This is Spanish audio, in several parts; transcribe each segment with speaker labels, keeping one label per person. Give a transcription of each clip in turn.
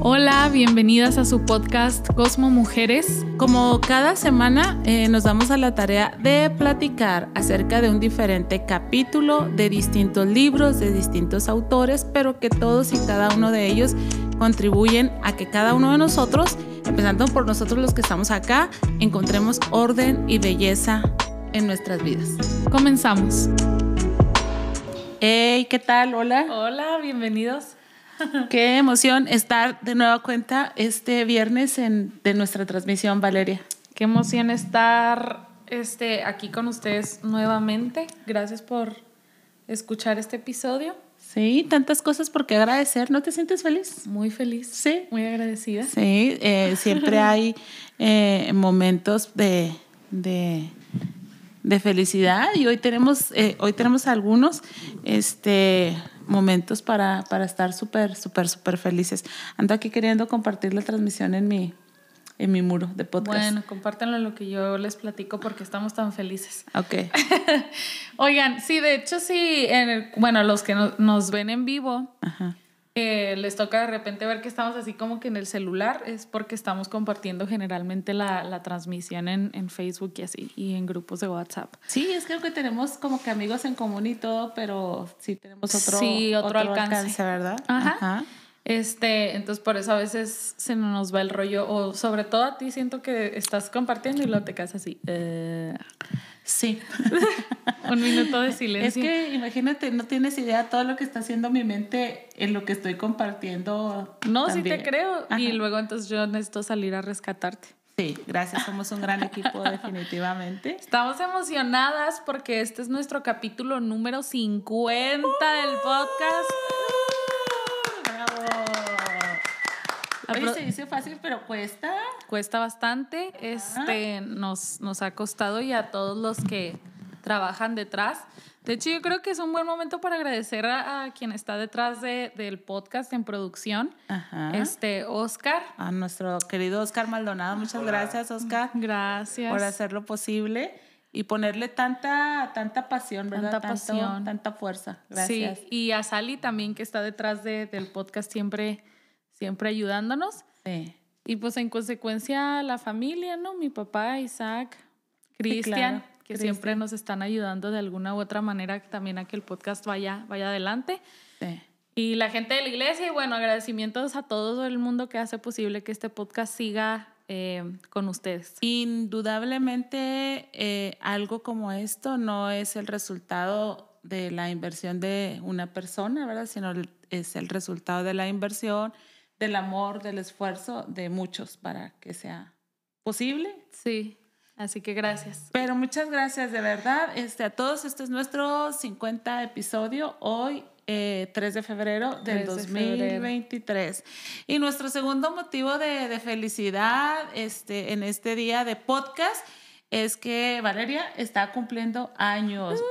Speaker 1: Hola, bienvenidas a su podcast Cosmo Mujeres.
Speaker 2: Como cada semana eh, nos damos a la tarea de platicar acerca de un diferente capítulo de distintos libros, de distintos autores, pero que todos y cada uno de ellos contribuyen a que cada uno de nosotros, empezando por nosotros los que estamos acá, encontremos orden y belleza en nuestras vidas.
Speaker 1: Comenzamos.
Speaker 2: Hey, ¿qué tal? Hola.
Speaker 1: Hola, bienvenidos.
Speaker 2: Qué emoción estar de nueva cuenta este viernes en, de nuestra transmisión, Valeria.
Speaker 1: Qué emoción estar este, aquí con ustedes nuevamente. Gracias por escuchar este episodio.
Speaker 2: Sí, tantas cosas por qué agradecer. ¿No te sientes feliz?
Speaker 1: Muy feliz.
Speaker 2: Sí.
Speaker 1: Muy agradecida.
Speaker 2: Sí, eh, siempre hay eh, momentos de, de, de, felicidad y hoy tenemos, eh, hoy tenemos algunos. Este, momentos para, para estar súper, súper, súper felices. Ando aquí queriendo compartir la transmisión en mi, en mi muro de podcast.
Speaker 1: Bueno, compártanlo lo que yo les platico porque estamos tan felices.
Speaker 2: Ok.
Speaker 1: Oigan, sí, de hecho sí, en el, bueno, los que no, nos ven en vivo,
Speaker 2: Ajá.
Speaker 1: Eh, les toca de repente ver que estamos así como que en el celular, es porque estamos compartiendo generalmente la, la transmisión en, en, Facebook y así, y en grupos de WhatsApp.
Speaker 2: Sí, es creo que tenemos como que amigos en común y todo, pero sí tenemos otro,
Speaker 1: sí, otro, otro alcance. alcance.
Speaker 2: ¿verdad?
Speaker 1: Ajá. Ajá. Este, entonces por eso a veces se nos va el rollo, o sobre todo a ti siento que estás compartiendo y luego te quedas así. Uh...
Speaker 2: Sí.
Speaker 1: Un minuto de silencio.
Speaker 2: Es que imagínate, no tienes idea todo lo que está haciendo mi mente en lo que estoy compartiendo.
Speaker 1: No,
Speaker 2: también.
Speaker 1: sí te creo. Ajá. Y luego entonces yo necesito salir a rescatarte.
Speaker 2: Sí, gracias. Somos un gran equipo, definitivamente.
Speaker 1: Estamos emocionadas porque este es nuestro capítulo número 50 del podcast.
Speaker 2: Oye, se dice fácil, pero cuesta.
Speaker 1: Cuesta bastante. Este, nos, nos ha costado y a todos los que trabajan detrás. De hecho, yo creo que es un buen momento para agradecer a, a quien está detrás de, del podcast en producción,
Speaker 2: Ajá.
Speaker 1: este Oscar.
Speaker 2: A nuestro querido Oscar Maldonado. Muchas gracias, Oscar.
Speaker 1: Gracias.
Speaker 2: Por hacerlo posible y ponerle tanta, tanta pasión, ¿verdad?
Speaker 1: Tanta
Speaker 2: Tanto,
Speaker 1: pasión.
Speaker 2: Tanta fuerza. Gracias.
Speaker 1: Sí, y a Sally también, que está detrás de, del podcast siempre siempre ayudándonos.
Speaker 2: Sí.
Speaker 1: Y pues en consecuencia la familia, ¿no? Mi papá, Isaac, Cristian,
Speaker 2: sí, claro.
Speaker 1: que
Speaker 2: Christian.
Speaker 1: siempre nos están ayudando de alguna u otra manera también a que el podcast vaya, vaya adelante.
Speaker 2: Sí.
Speaker 1: Y la gente de la iglesia, y bueno, agradecimientos a todo el mundo que hace posible que este podcast siga eh, con ustedes.
Speaker 2: Indudablemente eh, algo como esto no es el resultado de la inversión de una persona, ¿verdad? Sino es el resultado de la inversión del amor, del esfuerzo de muchos para que sea posible.
Speaker 1: Sí, así que gracias.
Speaker 2: Pero muchas gracias de verdad este, a todos. Este es nuestro 50 episodio hoy. Eh, 3 de febrero del
Speaker 1: 3 de
Speaker 2: 2023. Febrero. Y nuestro segundo motivo de, de, felicidad este, en este día de podcast es que Valeria está cumpliendo años.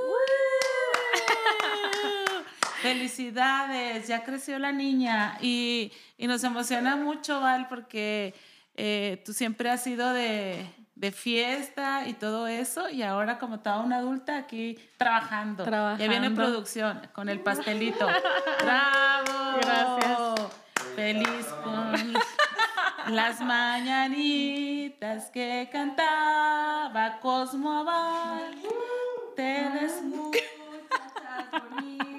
Speaker 2: Felicidades, ya creció la niña y, y nos emociona mucho, Val, porque eh, tú siempre has sido de, de, fiesta y todo eso y ahora como toda una adulta aquí trabajando.
Speaker 1: trabajando.
Speaker 2: Ya viene producción con el pastelito. ¡Bravo!
Speaker 1: Gracias.
Speaker 2: Feliz con las mañanitas que cantaba Cosmo Val. Te desmuchas bonitas,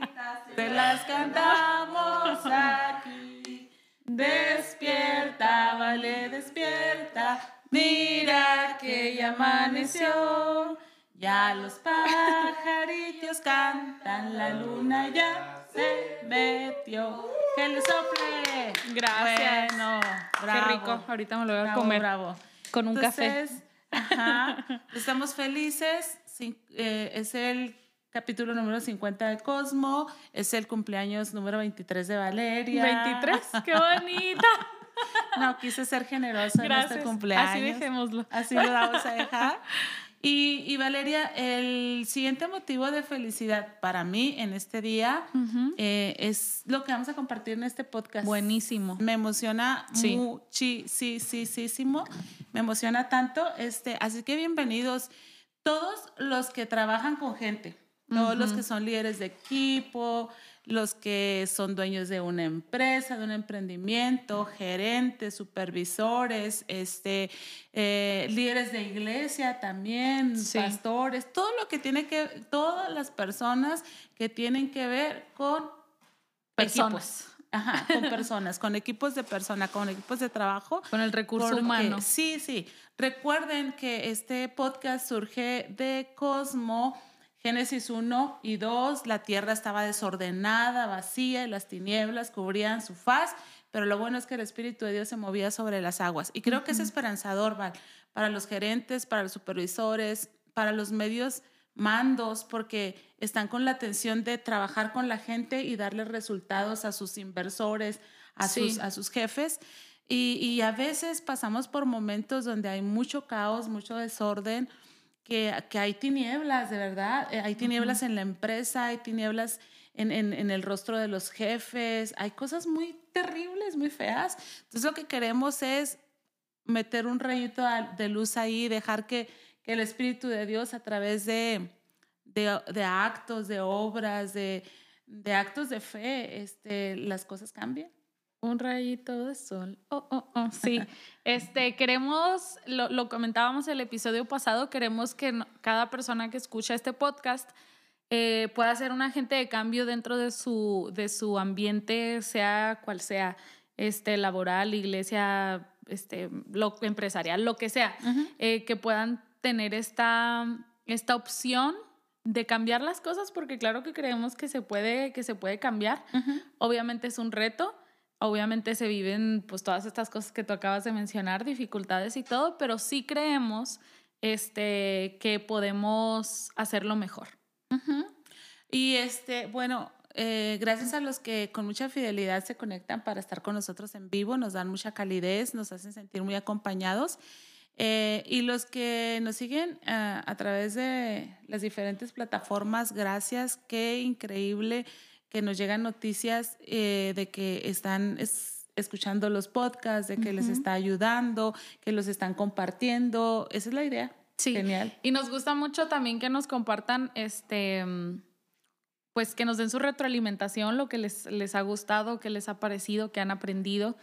Speaker 2: te las cantamos aquí. Despierta, vale, despierta. Mira que ya amaneció. Ya los pajaritos cantan, la luna ya se metió. Que le sople.
Speaker 1: Gracias.
Speaker 2: Bueno,
Speaker 1: bravo. Qué rico. Ahorita me lo voy a
Speaker 2: bravo,
Speaker 1: comer.
Speaker 2: Bravo.
Speaker 1: Con un
Speaker 2: Entonces,
Speaker 1: café.
Speaker 2: Ajá, estamos felices. Sí, eh, es el capítulo número 50 de Cosmo. Es el cumpleaños número 23 de Valeria.
Speaker 1: ¿23? ¡Qué bonita!
Speaker 2: No, quise ser generosa
Speaker 1: Gracias.
Speaker 2: en este cumpleaños.
Speaker 1: Así dejémoslo.
Speaker 2: Así lo vamos a dejar. Y, y, Valeria, el siguiente motivo de felicidad para mí en este día
Speaker 1: uh -huh.
Speaker 2: eh, es lo que vamos a compartir en este podcast.
Speaker 1: Buenísimo.
Speaker 2: Me emociona
Speaker 1: sí.
Speaker 2: muchísimo. Me emociona tanto. Este, así que bienvenidos todos los que trabajan con gente. Todos uh -huh. los que son líderes de equipo, los que son dueños de una empresa, de un emprendimiento, gerentes, supervisores, este, eh, líderes de iglesia también, pastores, todo lo que tiene que, todas las personas que tienen que ver con
Speaker 1: personas.
Speaker 2: Ajá, con personas, con equipos de persona, con equipos de trabajo.
Speaker 1: Con el recurso humano.
Speaker 2: Sí, sí. Recuerden que este podcast surge de Cosmo Génesis 1 y 2, la tierra estaba desordenada, vacía, y las tinieblas cubrían su faz, pero lo bueno es que el Espíritu de Dios se movía sobre las aguas. Y creo que es esperanzador, Val, para los gerentes, para los supervisores, para los medios mandos, porque están con la atención de trabajar con la gente y darle resultados a sus inversores, a, sus, a sus jefes. Y, y a veces pasamos por momentos donde hay mucho caos, mucho desorden, que, hay tinieblas, de verdad. Eh, hay tinieblas en la empresa, hay tinieblas en, el rostro de los jefes, hay cosas muy terribles, muy feas. Entonces lo que queremos es meter un rayito de luz ahí, dejar que, el Espíritu de Dios a través de, de, actos, de obras, de, actos de fe, este, las cosas cambien.
Speaker 1: Un rayito de sol. Oh, oh, oh. Sí. Este, queremos, lo, lo comentábamos el episodio pasado, queremos que cada persona que escucha este podcast eh, pueda ser un agente de cambio dentro de su, de su ambiente, sea cual sea, este, laboral, iglesia, este, lo, empresarial, lo que sea, eh, que puedan tener esta, esta opción de cambiar las cosas, porque claro que creemos que se puede, que se puede cambiar. Obviamente es un reto Obviamente se viven pues todas estas cosas que tú acabas de mencionar, dificultades y todo, pero sí creemos este, que podemos hacerlo mejor.
Speaker 2: Y este, bueno, eh, gracias a los que con mucha fidelidad se conectan para estar con nosotros en vivo, nos dan mucha calidez, nos hacen sentir muy acompañados. Eh, y los que nos siguen eh, a través de las diferentes plataformas, gracias, qué increíble que nos llegan noticias eh, de que están escuchando los podcasts, de que les está ayudando, que los están compartiendo. Esa es la idea.
Speaker 1: Sí. Genial. Y nos gusta mucho también que nos compartan, este, pues que nos den su retroalimentación, lo que les, les ha gustado, qué les ha parecido, qué han aprendido,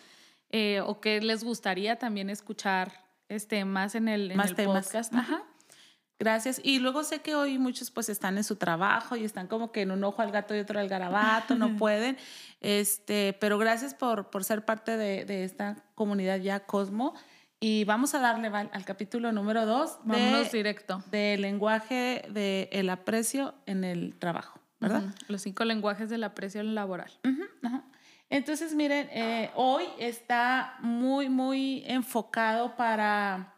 Speaker 1: eh, o qué les gustaría también escuchar este, más en el, en el podcast. Ajá.
Speaker 2: Gracias. Y luego sé que hoy muchos pues están en su trabajo y están como que en un ojo al gato y otro al garabato, no pueden. Este, pero gracias por, por ser parte de, de esta comunidad ya Cosmo. Y vamos a darle al capítulo número dos.
Speaker 1: Vámonos directo.
Speaker 2: Del lenguaje del aprecio en el trabajo, ¿verdad?
Speaker 1: Los cinco lenguajes del aprecio laboral.
Speaker 2: Entonces, miren, eh, hoy está muy, muy enfocado para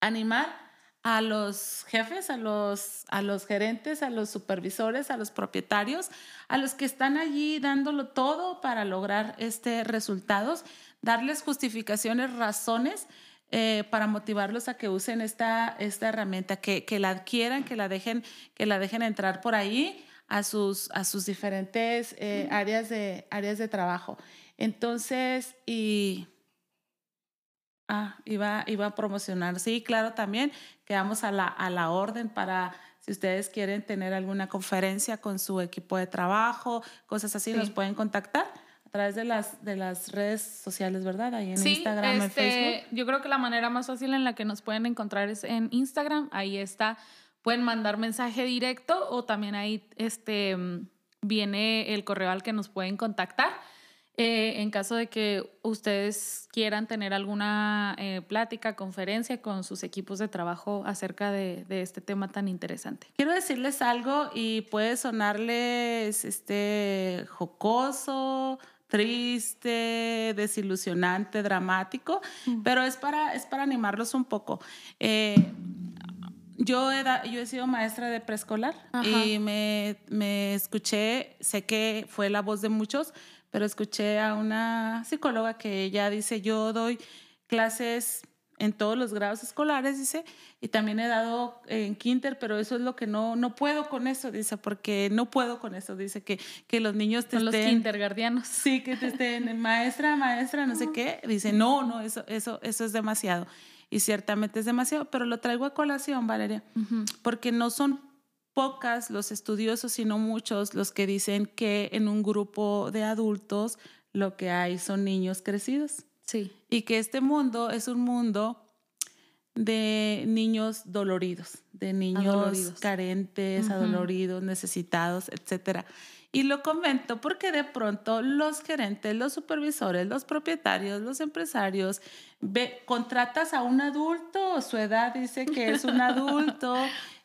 Speaker 2: animar a los jefes, a los, a los gerentes, a los supervisores, a los propietarios, a los que están allí dándolo todo para lograr este resultados, darles justificaciones, razones eh, para motivarlos a que usen esta, esta herramienta, que, que, la adquieran, que la dejen, que la dejen entrar por ahí a sus, a sus diferentes eh, áreas, de, áreas de trabajo. Entonces, y Ah, iba, iba a promocionar. Sí, claro, también quedamos a la, a la orden para si ustedes quieren tener alguna conferencia con su equipo de trabajo, cosas así, nos pueden contactar a través de las, de las redes sociales, ¿verdad? Ahí en Instagram, en este, Facebook.
Speaker 1: Yo creo que la manera más fácil en la que nos pueden encontrar es en Instagram. Ahí está. Pueden mandar mensaje directo o también ahí este, viene el correo al que nos pueden contactar. Eh, en caso de que ustedes quieran tener alguna eh, plática, conferencia con sus equipos de trabajo acerca de, este tema tan interesante.
Speaker 2: Quiero decirles algo y puede sonarles este, jocoso, triste, desilusionante, dramático, pero es para, es para animarlos un poco. Eh, yo he, yo he sido maestra de preescolar y me, me escuché, sé que fue la voz de muchos, pero escuché a una psicóloga que ella dice, yo doy clases en todos los grados escolares, dice, y también he dado en kinder, pero eso es lo que no, no puedo con eso, dice, porque no puedo con eso, dice, que, que los niños
Speaker 1: te Son estén... los kindergardianos.
Speaker 2: Sí, que te estén, maestra, maestra, no sé qué, dice, no, no, eso, eso, eso es demasiado. Y ciertamente es demasiado, pero lo traigo a colación, Valeria, porque no son pocas los estudiosos, sino muchos, los que dicen que en un grupo de adultos lo que hay son niños crecidos.
Speaker 1: Sí.
Speaker 2: Y que este mundo es un mundo de niños doloridos, de niños carentes, adoloridos, necesitados, etcétera. Y lo comento porque de pronto los gerentes, los supervisores, los propietarios, los empresarios, ve, contratas a un adulto, su edad dice que es un adulto,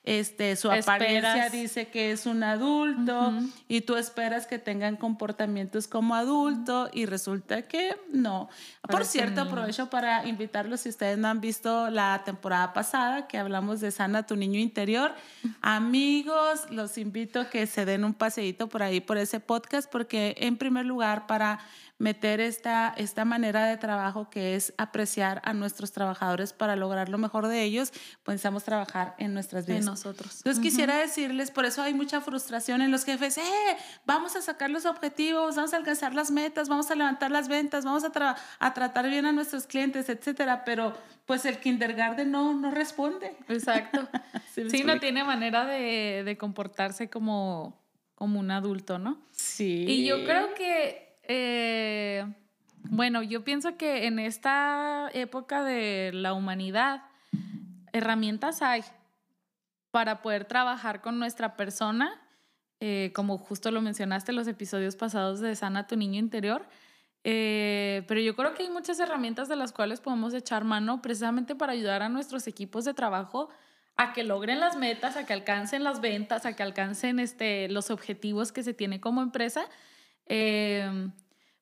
Speaker 2: este, su apariencia dice que es un adulto y tú esperas que tengan comportamientos como adulto y resulta que no. Por cierto, aprovecho para invitarlos, si ustedes no han visto la temporada pasada que hablamos de Sana tu niño interior, amigos, los invito a que se den un paseíto por ahí, por ese podcast, porque en primer lugar para meter esta, esta manera de trabajo que es apreciar a nuestros trabajadores para lograr lo mejor de ellos, pensamos trabajar en nuestras vidas.
Speaker 1: En nosotros.
Speaker 2: Entonces quisiera decirles, por eso hay mucha frustración en los jefes, eh, vamos a sacar los objetivos, vamos a alcanzar las metas, vamos a levantar las ventas, vamos a, a tratar bien a nuestros clientes, etcétera, pero pues el kindergarten no, no responde.
Speaker 1: Exacto. sí, no tiene manera de, de comportarse como, como un adulto, ¿no?
Speaker 2: Sí.
Speaker 1: Y yo creo que eh, bueno, yo pienso que en esta época de la humanidad, herramientas hay para poder trabajar con nuestra persona, eh, como justo lo mencionaste en los episodios pasados de Sana tu niño interior. Eh, pero yo creo que hay muchas herramientas de las cuales podemos echar mano precisamente para ayudar a nuestros equipos de trabajo a que logren las metas, a que alcancen las ventas, a que alcancen este, los objetivos que se tiene como empresa Em,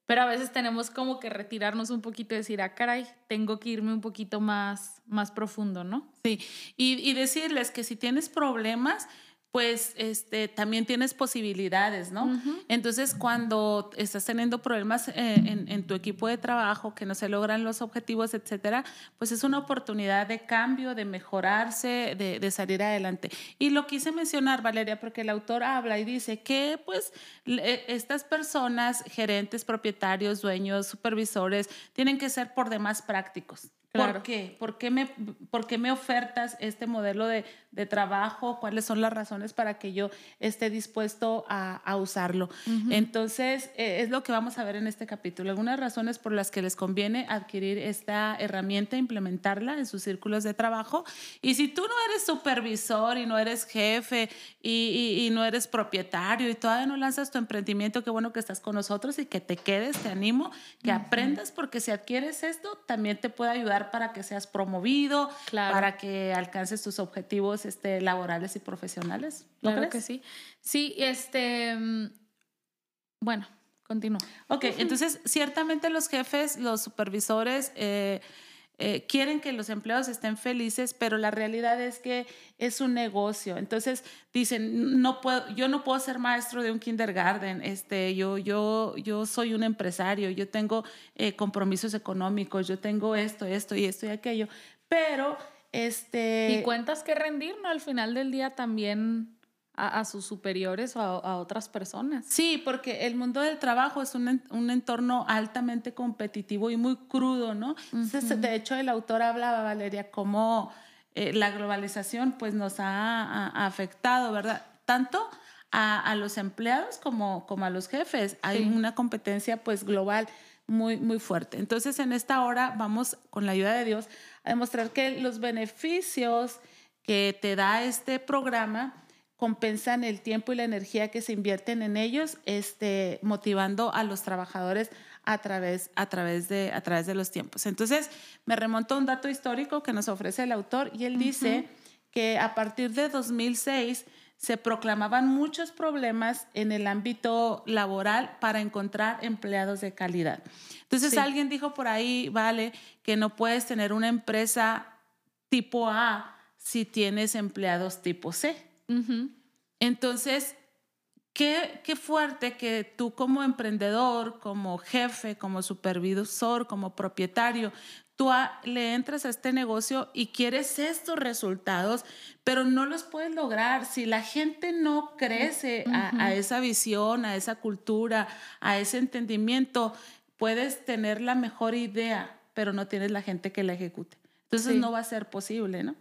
Speaker 1: pero a veces tenemos como que retirarnos un poquito y decir, ah, caray, tengo que irme un poquito más, más profundo, ¿no?
Speaker 2: Sí, y, y decirles que si tienes problemas, pues este, también tienes posibilidades, ¿no? Entonces, cuando estás teniendo problemas eh, en, tu equipo de trabajo, que no se logran los objetivos, etcétera, pues es una oportunidad de cambio, de mejorarse, de, de, salir adelante. Y lo quise mencionar, Valeria, porque el autor habla y dice que, pues, estas personas, gerentes, propietarios, dueños, supervisores, tienen que ser por demás prácticos. ¿Por qué? ¿Por qué, me, ¿Por qué me ofertas este modelo de, de, trabajo? ¿Cuáles son las razones para que yo esté dispuesto a, a usarlo? Entonces, eh, es lo que vamos a ver en este capítulo. Algunas razones por las que les conviene adquirir esta herramienta, implementarla en sus círculos de trabajo. Y si tú no eres supervisor y no eres jefe y, y, y no eres propietario y todavía no lanzas tu emprendimiento, qué bueno que estás con nosotros y que te quedes, te animo, que aprendas, porque si adquieres esto, también te puede ayudar para que seas promovido, para que alcances tus objetivos este, laborales y profesionales.
Speaker 1: ¿Lo claro que sí. Sí, este, mm, bueno, continúo.
Speaker 2: Ok, entonces ciertamente los jefes, los supervisores, eh, eh, quieren que los empleados estén felices, pero la realidad es que es un negocio. Entonces dicen, no puedo, yo no puedo ser maestro de un kindergarten, este, yo, yo, yo soy un empresario, yo tengo eh, compromisos económicos, yo tengo esto, esto y esto y aquello, pero este...
Speaker 1: Y cuentas que rendir, ¿no? Al final del día también a, sus superiores o a, otras personas.
Speaker 2: Sí, porque el mundo del trabajo es un, un entorno altamente competitivo y muy crudo, ¿no? de hecho, el autor hablaba, Valeria, cómo eh, la globalización pues nos ha, afectado, ¿verdad? Tanto a, a, los empleados como, como a los jefes. Hay una competencia pues global muy, muy fuerte. Entonces, en esta hora vamos, con la ayuda de Dios, a demostrar que los beneficios que te da este programa compensan el tiempo y la energía que se invierten en ellos, este, motivando a los trabajadores a través, a, través de, a través de los tiempos. Entonces, me remonto a un dato histórico que nos ofrece el autor y él dice que a partir de 2006 se proclamaban muchos problemas en el ámbito laboral para encontrar empleados de calidad. Entonces, alguien dijo por ahí, vale, que no puedes tener una empresa tipo A si tienes empleados tipo C. Entonces, qué, qué fuerte que tú como emprendedor, como jefe, como supervisor, como propietario, tú le entras a este negocio y quieres estos resultados, pero no los puedes lograr. Si la gente no crece a, esa visión, a esa cultura, a ese entendimiento, puedes tener la mejor idea, pero no tienes la gente que la ejecute. Entonces no va a ser posible, ¿no?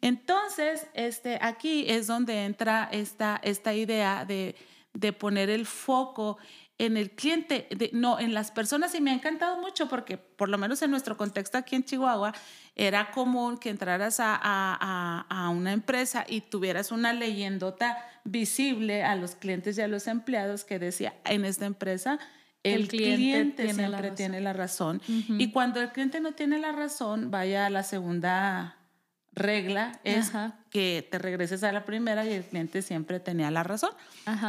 Speaker 2: Entonces, este, aquí es donde entra esta, esta idea de, de poner el foco en el cliente, no, en las personas, y me ha encantado mucho porque por lo menos en nuestro contexto aquí en Chihuahua, era común que entraras a, a, a, una empresa y tuvieras una leyendota visible a los clientes y a los empleados que decía, en esta empresa el, cliente, siempre tiene la razón. Y cuando el cliente no tiene la razón, vaya a la segunda regla es que te regreses a la primera y el cliente siempre tenía la razón.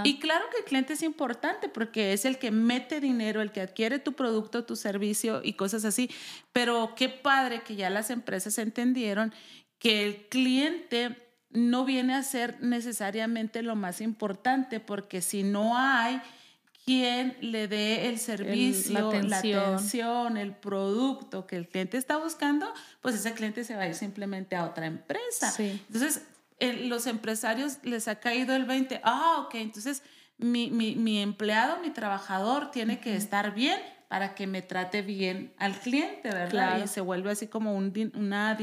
Speaker 2: Y claro que el cliente es importante porque es el que mete dinero, el que adquiere tu producto, tu servicio y cosas así. Pero qué padre que ya las empresas entendieron que el cliente no viene a ser necesariamente lo más importante porque si no hay quien le dé el servicio, la, atención. el producto que el cliente está buscando, pues ese cliente se va a ir simplemente a otra empresa. Entonces, los empresarios les ha caído el 20, ah, ok, entonces mi, mi, mi empleado, mi trabajador tiene que estar bien para que me trate bien al cliente, ¿verdad? Y se vuelve así como un, una,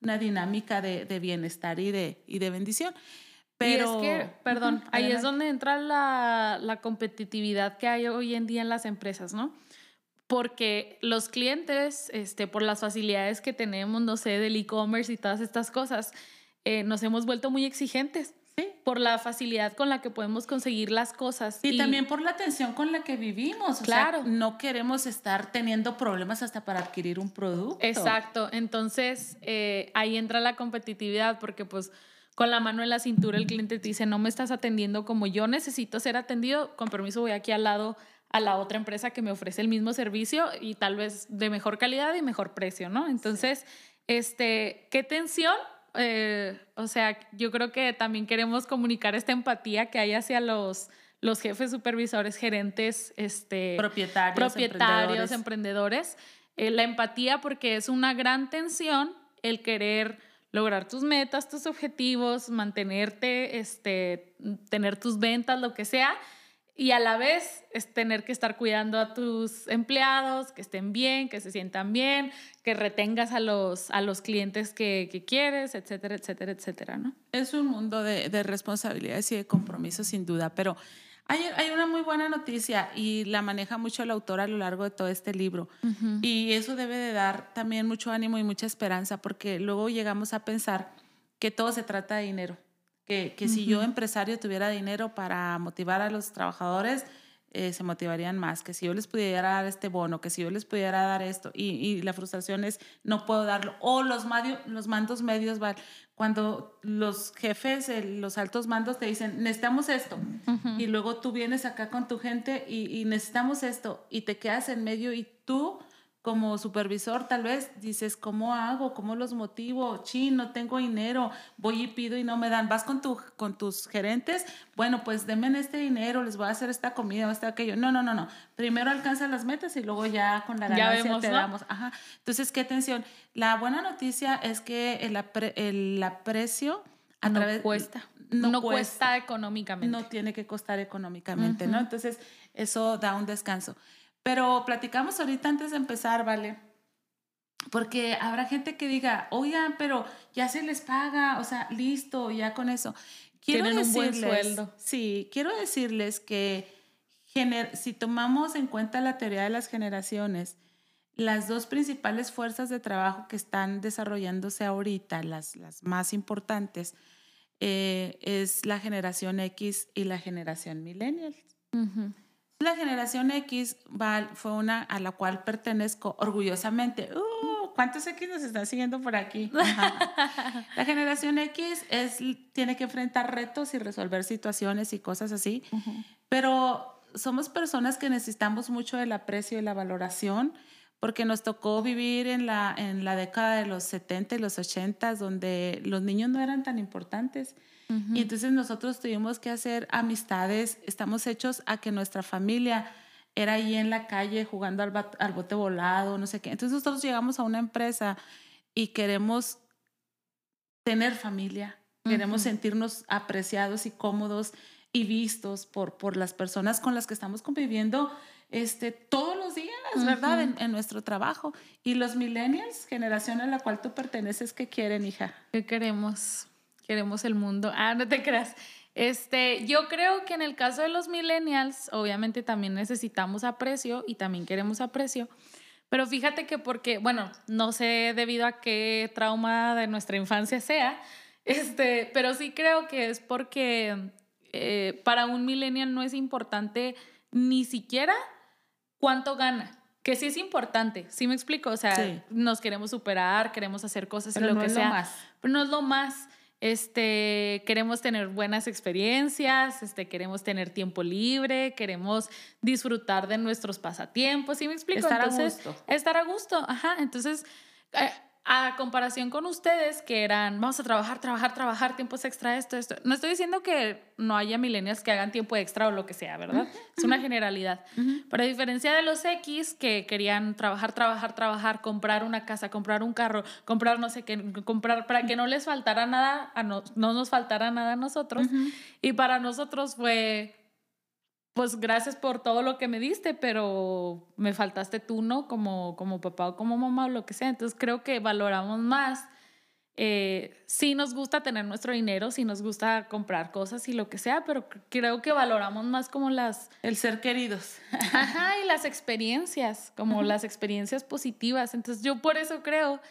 Speaker 2: una dinámica de, de, bienestar y de, y de bendición. Pero,
Speaker 1: y es que, perdón, ahí es donde entra la, la, competitividad que hay hoy en día en las empresas, ¿no? Porque los clientes, este, por las facilidades que tenemos, no sé, del e-commerce y todas estas cosas, eh, nos hemos vuelto muy exigentes. Sí. Por la facilidad con la que podemos conseguir las cosas.
Speaker 2: Y, también por la atención con la que vivimos. claro. no queremos estar teniendo problemas hasta para adquirir un producto.
Speaker 1: Exacto. Entonces, eh, ahí entra la competitividad porque pues con la mano en la cintura el cliente te dice, no me estás atendiendo como yo necesito ser atendido, con permiso voy aquí al lado a la otra empresa que me ofrece el mismo servicio y tal vez de mejor calidad y mejor precio, ¿no? Entonces, este, qué tensión. Eh, o sea, yo creo que también queremos comunicar esta empatía que hay hacia los, los jefes, supervisores, gerentes, este,
Speaker 2: propietarios,
Speaker 1: propietarios emprendedores. Eh, la empatía porque es una gran tensión el querer lograr tus metas, tus objetivos, mantenerte, este, tener tus ventas, lo que sea, y a la vez es tener que estar cuidando a tus empleados, que estén bien, que se sientan bien, que retengas a los, a los clientes que, que quieres, etcétera, etcétera, etcétera, ¿no?
Speaker 2: Es un mundo de, de responsabilidades y de compromisos, sin duda, pero hay, una muy buena noticia y la maneja mucho el autor a lo largo de todo este libro. Y eso debe de dar también mucho ánimo y mucha esperanza porque luego llegamos a pensar que todo se trata de dinero. Que, que si yo empresario tuviera dinero para motivar a los trabajadores, eh, se motivarían más, que si yo les pudiera dar este bono, que si yo les pudiera dar esto, y, la frustración es no puedo darlo, o los, los mandos medios, cuando los jefes, los altos mandos te dicen, necesitamos esto, y luego tú vienes acá con tu gente y, y necesitamos esto, y te quedas en medio y tú como supervisor tal vez dices, ¿cómo hago? ¿Cómo los motivo? Sí, no tengo dinero, voy y pido y no me dan. Vas con, tu, con tus gerentes, bueno, pues denme este dinero, les voy a hacer esta comida o este aquello. No, no, no, no. Primero alcanza las metas y luego ya con la ganancia te damos. Ajá. Entonces, qué atención. La buena noticia es que el, el aprecio
Speaker 1: a no cuesta. No, cuesta, económicamente.
Speaker 2: No tiene que costar económicamente, ¿no? Entonces, eso da un descanso. Pero platicamos ahorita antes de empezar, ¿vale? Porque habrá gente que diga, oigan, pero ya se les paga, o sea, listo, ya con eso.
Speaker 1: Quiero Tienen un buen sueldo.
Speaker 2: Sí, quiero decirles que si tomamos en cuenta la teoría de las generaciones, las dos principales fuerzas de trabajo que están desarrollándose ahorita, las, las más importantes, eh, es la generación X y la generación millennial. La generación X fue una a la cual pertenezco orgullosamente. Uh, ¿Cuántos X nos están siguiendo por aquí? la generación X es, tiene que enfrentar retos y resolver situaciones y cosas así, pero somos personas que necesitamos mucho el aprecio y la valoración porque nos tocó vivir en la, en la década de los 70 y los 80, donde los niños no eran tan importantes y entonces nosotros tuvimos que hacer amistades, estamos hechos a que nuestra familia era ahí en la calle jugando al, al bote volado, no sé qué. Entonces nosotros llegamos a una empresa y queremos tener familia, queremos sentirnos apreciados y cómodos y vistos por, por las personas con las que estamos conviviendo este, todos los días ¿verdad? En, en, nuestro trabajo. Y los millennials, generación a la cual tú perteneces, ¿qué quieren, hija?
Speaker 1: ¿Qué queremos? Queremos el mundo. Ah, no te creas. Este, yo creo que en el caso de los millennials, obviamente también necesitamos aprecio y también queremos aprecio. Pero fíjate que porque, bueno, no sé debido a qué trauma de nuestra infancia sea, este, pero sí creo que es porque eh, para un millennial no es importante ni siquiera cuánto gana. Que sí es importante, sí me explico, o sea, nos queremos superar, queremos hacer cosas
Speaker 2: pero
Speaker 1: lo
Speaker 2: no
Speaker 1: que
Speaker 2: es
Speaker 1: sea,
Speaker 2: lo más.
Speaker 1: pero no es lo más. Este, queremos tener buenas experiencias, este, queremos tener tiempo libre, queremos disfrutar de nuestros pasatiempos, ¿sí me explico?
Speaker 2: Estar
Speaker 1: Entonces,
Speaker 2: a gusto.
Speaker 1: Estar a gusto, ajá. Entonces, eh, a comparación con ustedes que eran, vamos a trabajar, trabajar, trabajar, tiempos extra, esto, esto. No estoy diciendo que no haya millennials que hagan tiempo extra o lo que sea, ¿verdad? Es una generalidad. Pero a diferencia de los X que querían trabajar, trabajar, trabajar, comprar una casa, comprar un carro, comprar no sé qué, comprar para que no les faltara nada, a no, no nos faltara nada a nosotros. Y para nosotros fue, pues gracias por todo lo que me diste, pero me faltaste tú, ¿no? Como, como papá o como mamá o lo que sea. Entonces creo que valoramos más. Eh, sí nos gusta tener nuestro dinero, sí nos gusta comprar cosas y lo que sea, pero creo que valoramos más como las...
Speaker 2: El ser queridos.
Speaker 1: Ajá, y las experiencias, como las experiencias positivas. Entonces yo por eso creo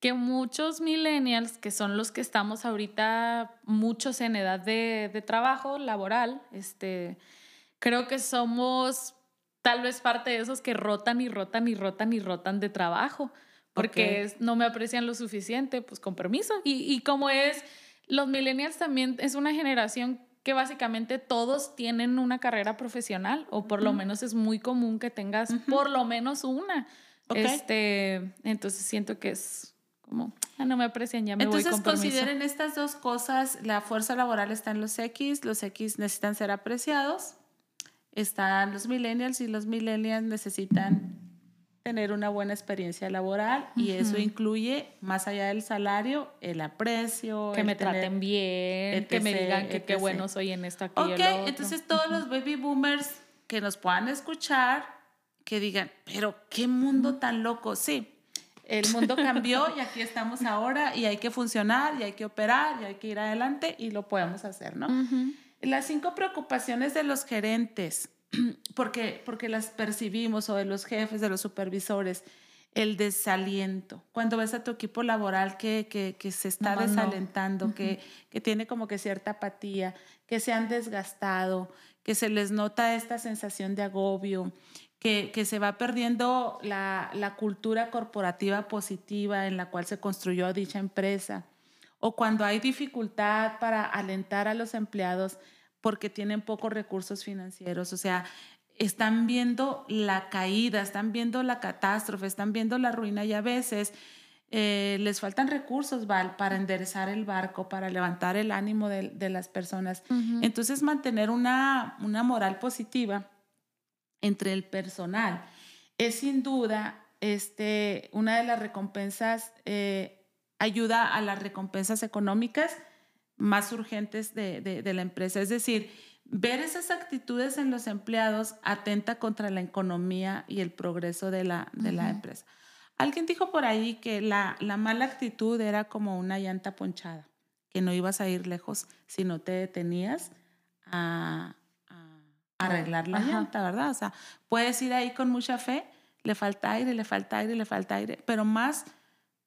Speaker 1: que muchos millennials, que son los que estamos ahorita, muchos en edad de, de trabajo laboral, este creo que somos tal vez parte de esos que rotan y rotan y rotan y rotan de trabajo, porque
Speaker 2: Ok.
Speaker 1: es- no me aprecian lo suficiente, pues con permiso. Y, y como es, los millennials también es una generación que básicamente todos tienen una carrera profesional, o por lo menos es muy común que tengas por lo menos una.
Speaker 2: Ok.
Speaker 1: Este, entonces siento que es como, "Ah, no me aprecian, ya me
Speaker 2: Entonces
Speaker 1: voy permiso.
Speaker 2: consideren estas dos cosas, la fuerza laboral está en los X, los X necesitan ser apreciados, están los millennials y los millennials necesitan tener una buena experiencia laboral y eso
Speaker 1: Ujú.
Speaker 2: incluye, más allá del salario, el aprecio,
Speaker 1: que
Speaker 2: el
Speaker 1: me
Speaker 2: tener-
Speaker 1: traten bien, que me
Speaker 2: etc,
Speaker 1: digan que qué
Speaker 2: etc.
Speaker 1: bueno soy en esto, aquello,
Speaker 2: Ok,
Speaker 1: lo
Speaker 2: entonces todos los baby boomers que nos puedan escuchar, que digan, pero qué mundo tan loco, sí. El mundo cambió y aquí estamos ahora y hay que funcionar y hay que operar y hay que ir adelante y lo podemos hacer, ¿no?
Speaker 1: Ujú.
Speaker 2: Las cinco preocupaciones de los gerentes, porque, porque las percibimos, o de los jefes, de los supervisores, el desaliento. Cuando ves a tu equipo laboral que, que, que se está
Speaker 1: Nomás no.
Speaker 2: desalentando, que, que tiene como que cierta apatía, que se han desgastado, que se les nota esta sensación de agobio, que, que se va perdiendo la, la cultura corporativa positiva en la cual se construyó dicha empresa o cuando hay dificultad para alentar a los empleados porque tienen pocos recursos financieros, o sea, están viendo la caída, están viendo la catástrofe, están viendo la ruina y a veces eh, les faltan recursos, Val, para enderezar el barco, para levantar el ánimo de, de las personas. Entonces, mantener una, una moral positiva entre el personal es sin duda este, una de las recompensas, eh, ayuda a las recompensas económicas más urgentes de, de- de la empresa. Es decir, ver esas actitudes en los empleados atenta contra la economía y el progreso de la, de la
Speaker 1: Ujú.
Speaker 2: empresa. Alguien dijo por ahí que la, la mala actitud era como una llanta ponchada, que no ibas a ir lejos si no te detenías a, a arreglar la
Speaker 1: Ajá.
Speaker 2: llanta, ¿verdad? O sea, puedes ir ahí con mucha fe, le falta aire, le falta aire, le falta aire, pero más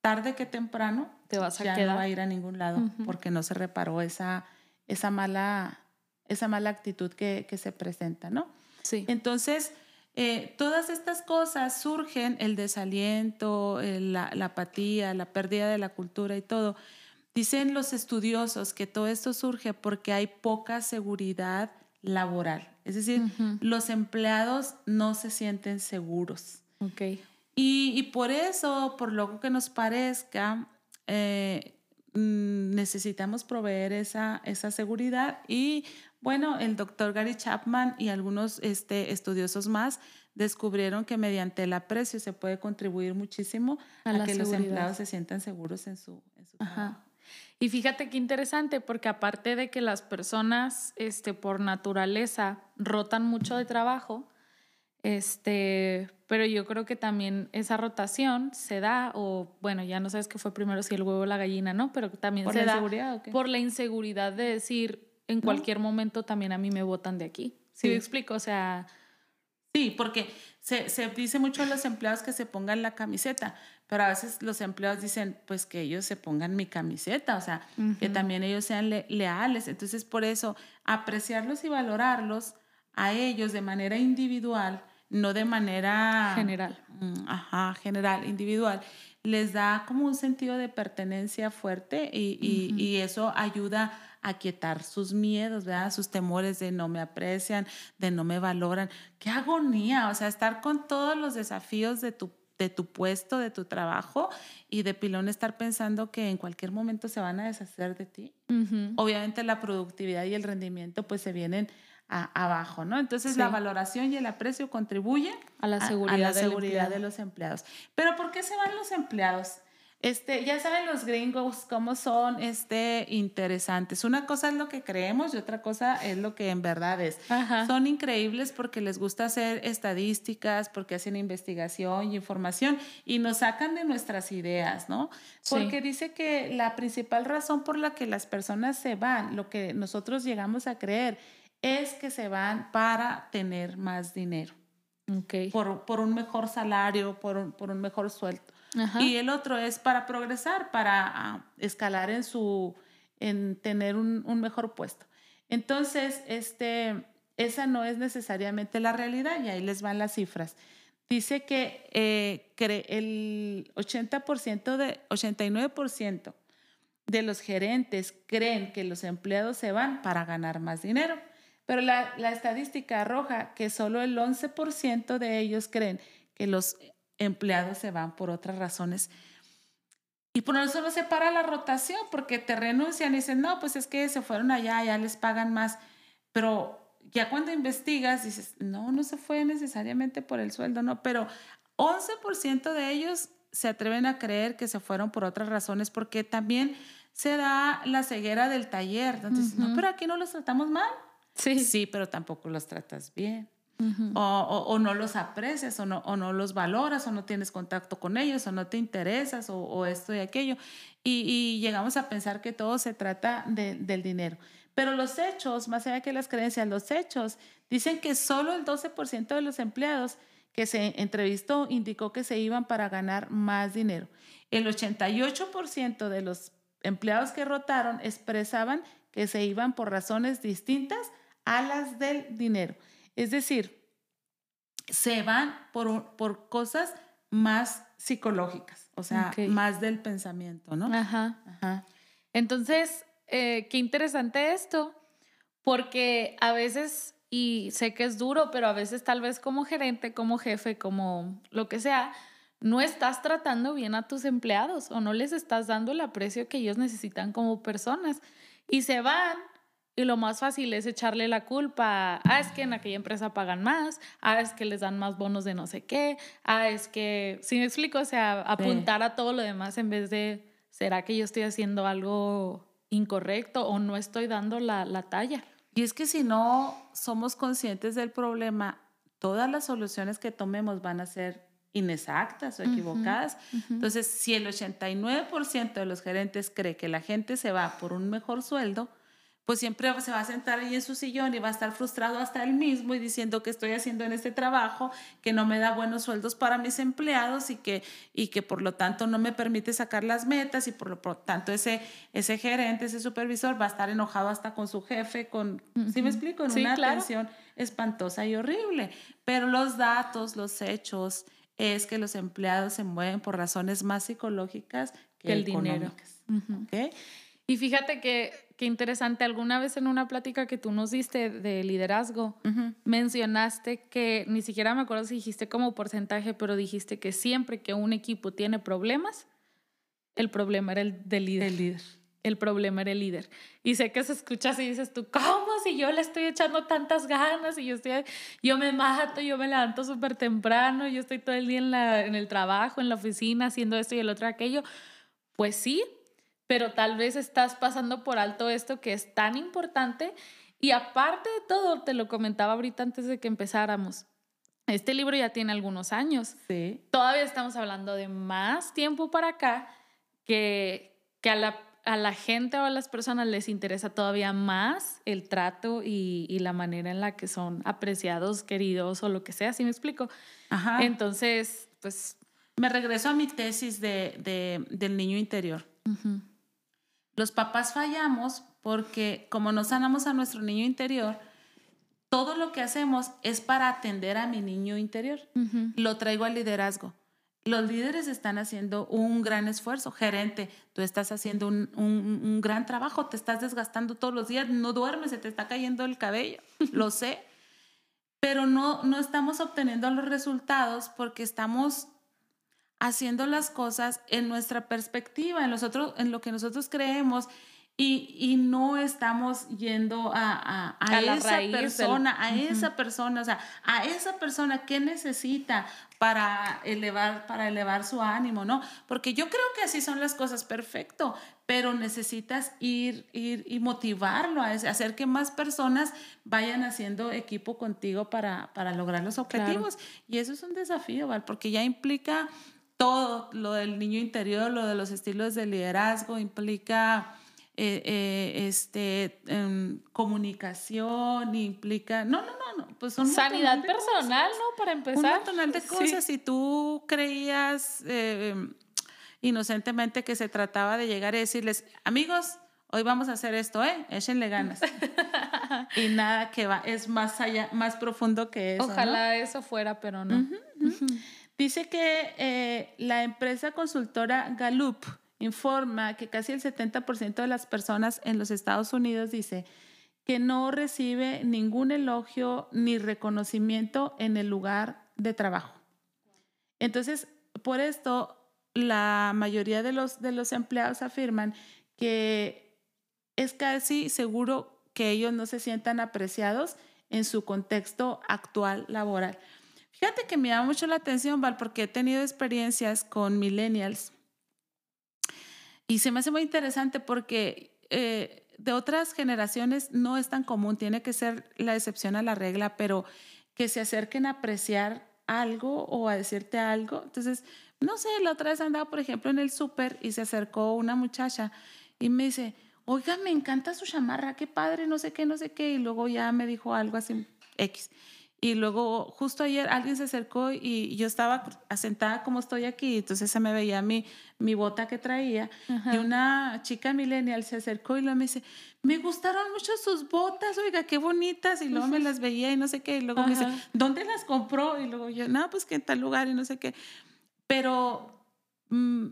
Speaker 2: tarde que temprano
Speaker 1: Te vas a
Speaker 2: ya
Speaker 1: quedar.
Speaker 2: no va a ir a ningún lado
Speaker 1: Ujú.
Speaker 2: porque no se reparó esa, esa, mala, esa mala actitud que, que se presenta, ¿no?
Speaker 1: Sí.
Speaker 2: Entonces, eh, todas estas cosas surgen, el desaliento, el- la, la apatía, la pérdida de la cultura y todo. Dicen los estudiosos que todo esto surge porque hay poca seguridad laboral. Es decir,
Speaker 1: Ujú.
Speaker 2: los empleados no se sienten seguros.
Speaker 1: Ok.
Speaker 2: Y, y por eso, por lo que nos parezca, eh, mm, necesitamos proveer esa, esa seguridad. Y bueno, el doctor Gary Chapman y algunos este, estudiosos más descubrieron que mediante el aprecio se puede contribuir muchísimo
Speaker 1: A
Speaker 2: que los empleados se sientan seguros en su, en su trabajo.
Speaker 1: Y fíjate qué interesante, porque aparte de que las personas, este, por naturaleza, rotan mucho de trabajo, este, pero yo creo que también esa rotación se da, o bueno, ya no sabes qué fue primero, si el huevo o la gallina, ¿no? Pero también
Speaker 2: ¿Por
Speaker 1: se
Speaker 2: la
Speaker 1: da
Speaker 2: inseguridad o qué?
Speaker 1: por la inseguridad de decir, en cualquier momento también a mí me votan de aquí. ¿Sí,
Speaker 2: Sí.
Speaker 1: me explico? O sea,
Speaker 2: Sí, porque se, se dice mucho a los empleados que se pongan la camiseta, pero a veces los empleados dicen, pues que ellos se pongan mi camiseta, o sea, que también ellos sean le- leales. Entonces, por eso, apreciarlos y valorarlos a ellos de manera individual, no de manera
Speaker 1: general.
Speaker 2: Mm, Ajá, general, individual, les da como un sentido de pertenencia fuerte y, y- eso ayuda a quietar sus miedos, ¿verdad? Sus temores de no me aprecian, de no me valoran. Qué agonía, o sea, estar con todos los desafíos de tu, de tu puesto, de tu trabajo y de pilón estar pensando que en cualquier momento se van a deshacer de ti. Obviamente la productividad y el rendimiento pues se vienen a- abajo, ¿no? Entonces
Speaker 1: Sí.
Speaker 2: la valoración y el aprecio contribuyen
Speaker 1: A la
Speaker 2: a-
Speaker 1: seguridad,
Speaker 2: a la
Speaker 1: del
Speaker 2: seguridad de los empleados. Pero ¿por qué se van los empleados? Este, ya saben los gringos cómo son este, interesantes. Una cosa es lo que creemos y otra cosa es lo que en verdad es.
Speaker 1: Ajá.
Speaker 2: Son increíbles porque les gusta hacer estadísticas, porque hacen investigación y información y nos sacan de nuestras ideas, ¿no?
Speaker 1: Sí.
Speaker 2: Porque dice que la principal razón por la que las personas se van, lo que nosotros llegamos a creer, es que se van para tener más dinero
Speaker 1: Ok.
Speaker 2: por, por un mejor salario, por un, por un mejor sueldo.
Speaker 1: Ajá.
Speaker 2: Y el otro es para progresar, para ah, escalar en su, en tener un, un mejor puesto. Entonces, este, esa no es necesariamente la realidad y ahí les van las cifras. Dice que eh, el 80% de, 89% de los gerentes creen que los empleados se van para ganar más dinero. Pero la, la estadística arroja que solo el 11% de ellos creen que los empleados se van por otras razones. Y por eso no se para la rotación, porque te renuncian y dicen, no, pues es que se fueron allá, ya les pagan más. Pero ya cuando investigas, dices, no, no se fue necesariamente por el sueldo, no, pero 11% de ellos se atreven a creer que se fueron por otras razones, porque también se da la ceguera del taller. Entonces, no, pero aquí no los tratamos mal.
Speaker 1: Sí.
Speaker 2: Sí, pero tampoco los tratas bien.
Speaker 1: Ujú.
Speaker 2: O, o- o no los aprecias, o no, o no los valoras, o no tienes contacto con ellos, o no te interesas, o, o esto y aquello. Y, y llegamos a pensar que todo se trata de- del dinero. Pero los hechos, más allá que las creencias, los hechos dicen que solo el 12% de los empleados que se entrevistó indicó que se iban para ganar más dinero. El 88% de los empleados que rotaron expresaban que se iban por razones distintas a las del dinero. Es decir, se van por, por cosas más psicológicas, o sea,
Speaker 1: Ok.
Speaker 2: más del pensamiento, ¿no?
Speaker 1: Ajá.
Speaker 2: Ajá.
Speaker 1: Entonces, eh, qué interesante esto, porque a veces, y sé que es duro, pero a veces tal vez como gerente, como jefe, como lo que sea, no estás tratando bien a tus empleados o no les estás dando el aprecio que ellos necesitan como personas. Y se van y lo más fácil es echarle la culpa. Ah, es que en aquella empresa pagan más. Ah, es que les dan más bonos de no sé qué. Ah, es que, si me explico, o sea, apuntar a todo lo demás en vez de, ¿será que yo estoy haciendo algo incorrecto o no estoy dando la, la talla?
Speaker 2: Y es que si no somos conscientes del problema, todas las soluciones que tomemos van a ser inexactas o equivocadas.
Speaker 1: Ujú.
Speaker 2: Entonces, si el 89% de los gerentes cree que la gente se va por un mejor sueldo, pues siempre se va a sentar ahí en su sillón y va a estar frustrado hasta él mismo y diciendo que estoy haciendo en este trabajo, que no me da buenos sueldos para mis empleados y que, y que por lo tanto no me permite sacar las metas y por lo por tanto ese, ese gerente, ese supervisor va a estar enojado hasta con su jefe, con, ¿sí me explico? En
Speaker 1: Sí,
Speaker 2: una
Speaker 1: claro.
Speaker 2: tensión espantosa y horrible. Pero los datos, los hechos, es que los empleados se mueven por razones más psicológicas que
Speaker 1: Que el dinero.
Speaker 2: económicas. ¿ok?
Speaker 1: Y fíjate que, qué interesante, alguna vez en una plática que tú nos diste de liderazgo,
Speaker 2: Ujú.
Speaker 1: mencionaste que, ni siquiera me acuerdo si dijiste como porcentaje, pero dijiste que siempre que un equipo tiene problemas, el problema era el del líder.
Speaker 2: El líder.
Speaker 1: El problema era el líder. Y sé que se escucha así y dices tú, ¿cómo? Si yo le estoy echando tantas ganas y yo, estoy, yo me mato, yo me levanto súper temprano, yo estoy todo el día en, la, en el trabajo, en la oficina, haciendo esto y el otro aquello. Pues sí, pero tal vez estás pasando por alto esto que es tan importante. Y aparte de todo, te lo comentaba ahorita antes de que empezáramos, Este libro ya tiene algunos años.
Speaker 2: Sí.
Speaker 1: Todavía estamos hablando de más tiempo para acá que, que a, la, a la gente o a las personas les interesa todavía más el trato y, y la manera en la que son apreciados, queridos o lo que sea, ¿sí me explico?
Speaker 2: Ajá.
Speaker 1: Entonces, pues...
Speaker 2: Me regreso a mi tesis de, de, del niño interior.
Speaker 1: ujú,
Speaker 2: Los papás fallamos porque como no sanamos a nuestro niño interior, todo lo que hacemos es para atender a mi niño interior. Lo traigo al liderazgo. Los líderes están haciendo un gran esfuerzo. Gerente, tú estás haciendo un, un- un gran trabajo, te estás desgastando todos los días, no duermes, se te está cayendo el cabello, lo sé. Pero no, no estamos obteniendo los resultados porque estamos haciendo las cosas en nuestra perspectiva, en, nosotros, en lo que nosotros creemos y, y no estamos yendo a, a, a
Speaker 1: A
Speaker 2: esa
Speaker 1: raíz del-
Speaker 2: persona, a
Speaker 1: Ujú.
Speaker 2: esa persona, o sea, a esa persona que necesita para elevar, para elevar su ánimo, ¿no? Porque yo creo que así son las cosas, perfecto, pero necesitas ir, ir y motivarlo, a hacer que más personas vayan haciendo equipo contigo para, para lograr los objetivos. Y eso es un desafío, ¿vale? Porque ya implica todo lo del niño interior, lo de los estilos de liderazgo, implica eh, eh, este, em, comunicación, implica, no, no, no, no, pues un
Speaker 1: Sanidad
Speaker 2: de cosas.
Speaker 1: personal, ¿no? Para
Speaker 2: Un
Speaker 1: empezar.
Speaker 2: montonal de
Speaker 1: Sí.
Speaker 2: cosas. Si tú creías eh, inocentemente que se trataba de llegar y decirles, amigos, hoy vamos a hacer esto, ¿eh? Échenle ganas. y nada que va, es más allá, más profundo que eso. ¿no?
Speaker 1: Ojalá eso fuera, pero no.
Speaker 2: Dice que eh, la empresa consultora Gallup informa que casi el 70% de las personas en los Estados Unidos dice que no recibe ningún elogio ni reconocimiento en el lugar de trabajo. Entonces, por esto, la mayoría de los, de los empleados afirman que es casi seguro que ellos no se sientan apreciados en su contexto actual laboral. Fíjate que me llama mucho la atención, Val, porque he tenido experiencias con millennials y se me hace muy interesante porque eh, de otras generaciones no es tan común, tiene que ser la excepción a la regla, pero que se acerquen a apreciar algo o a decirte algo. Entonces, no sé, la otra vez andaba, por ejemplo, en el súper y se acercó una muchacha y me dice, oiga, me encanta su chamarra, qué padre, no sé qué, no sé qué. Y luego ya me dijo algo así, X. Y luego justo ayer alguien se acercó y yo estaba sentada como estoy aquí, entonces se me veía mi, mi bota que traía
Speaker 1: Ajá.
Speaker 2: y una chica millennial se acercó y luego me dice, me gustaron mucho sus botas, oiga, qué bonitas, y luego me las veía y no sé qué, y luego me dice,
Speaker 1: Ajá.
Speaker 2: ¿dónde las compró? Y luego yo, no, pues que en tal lugar y no sé qué. Pero mm,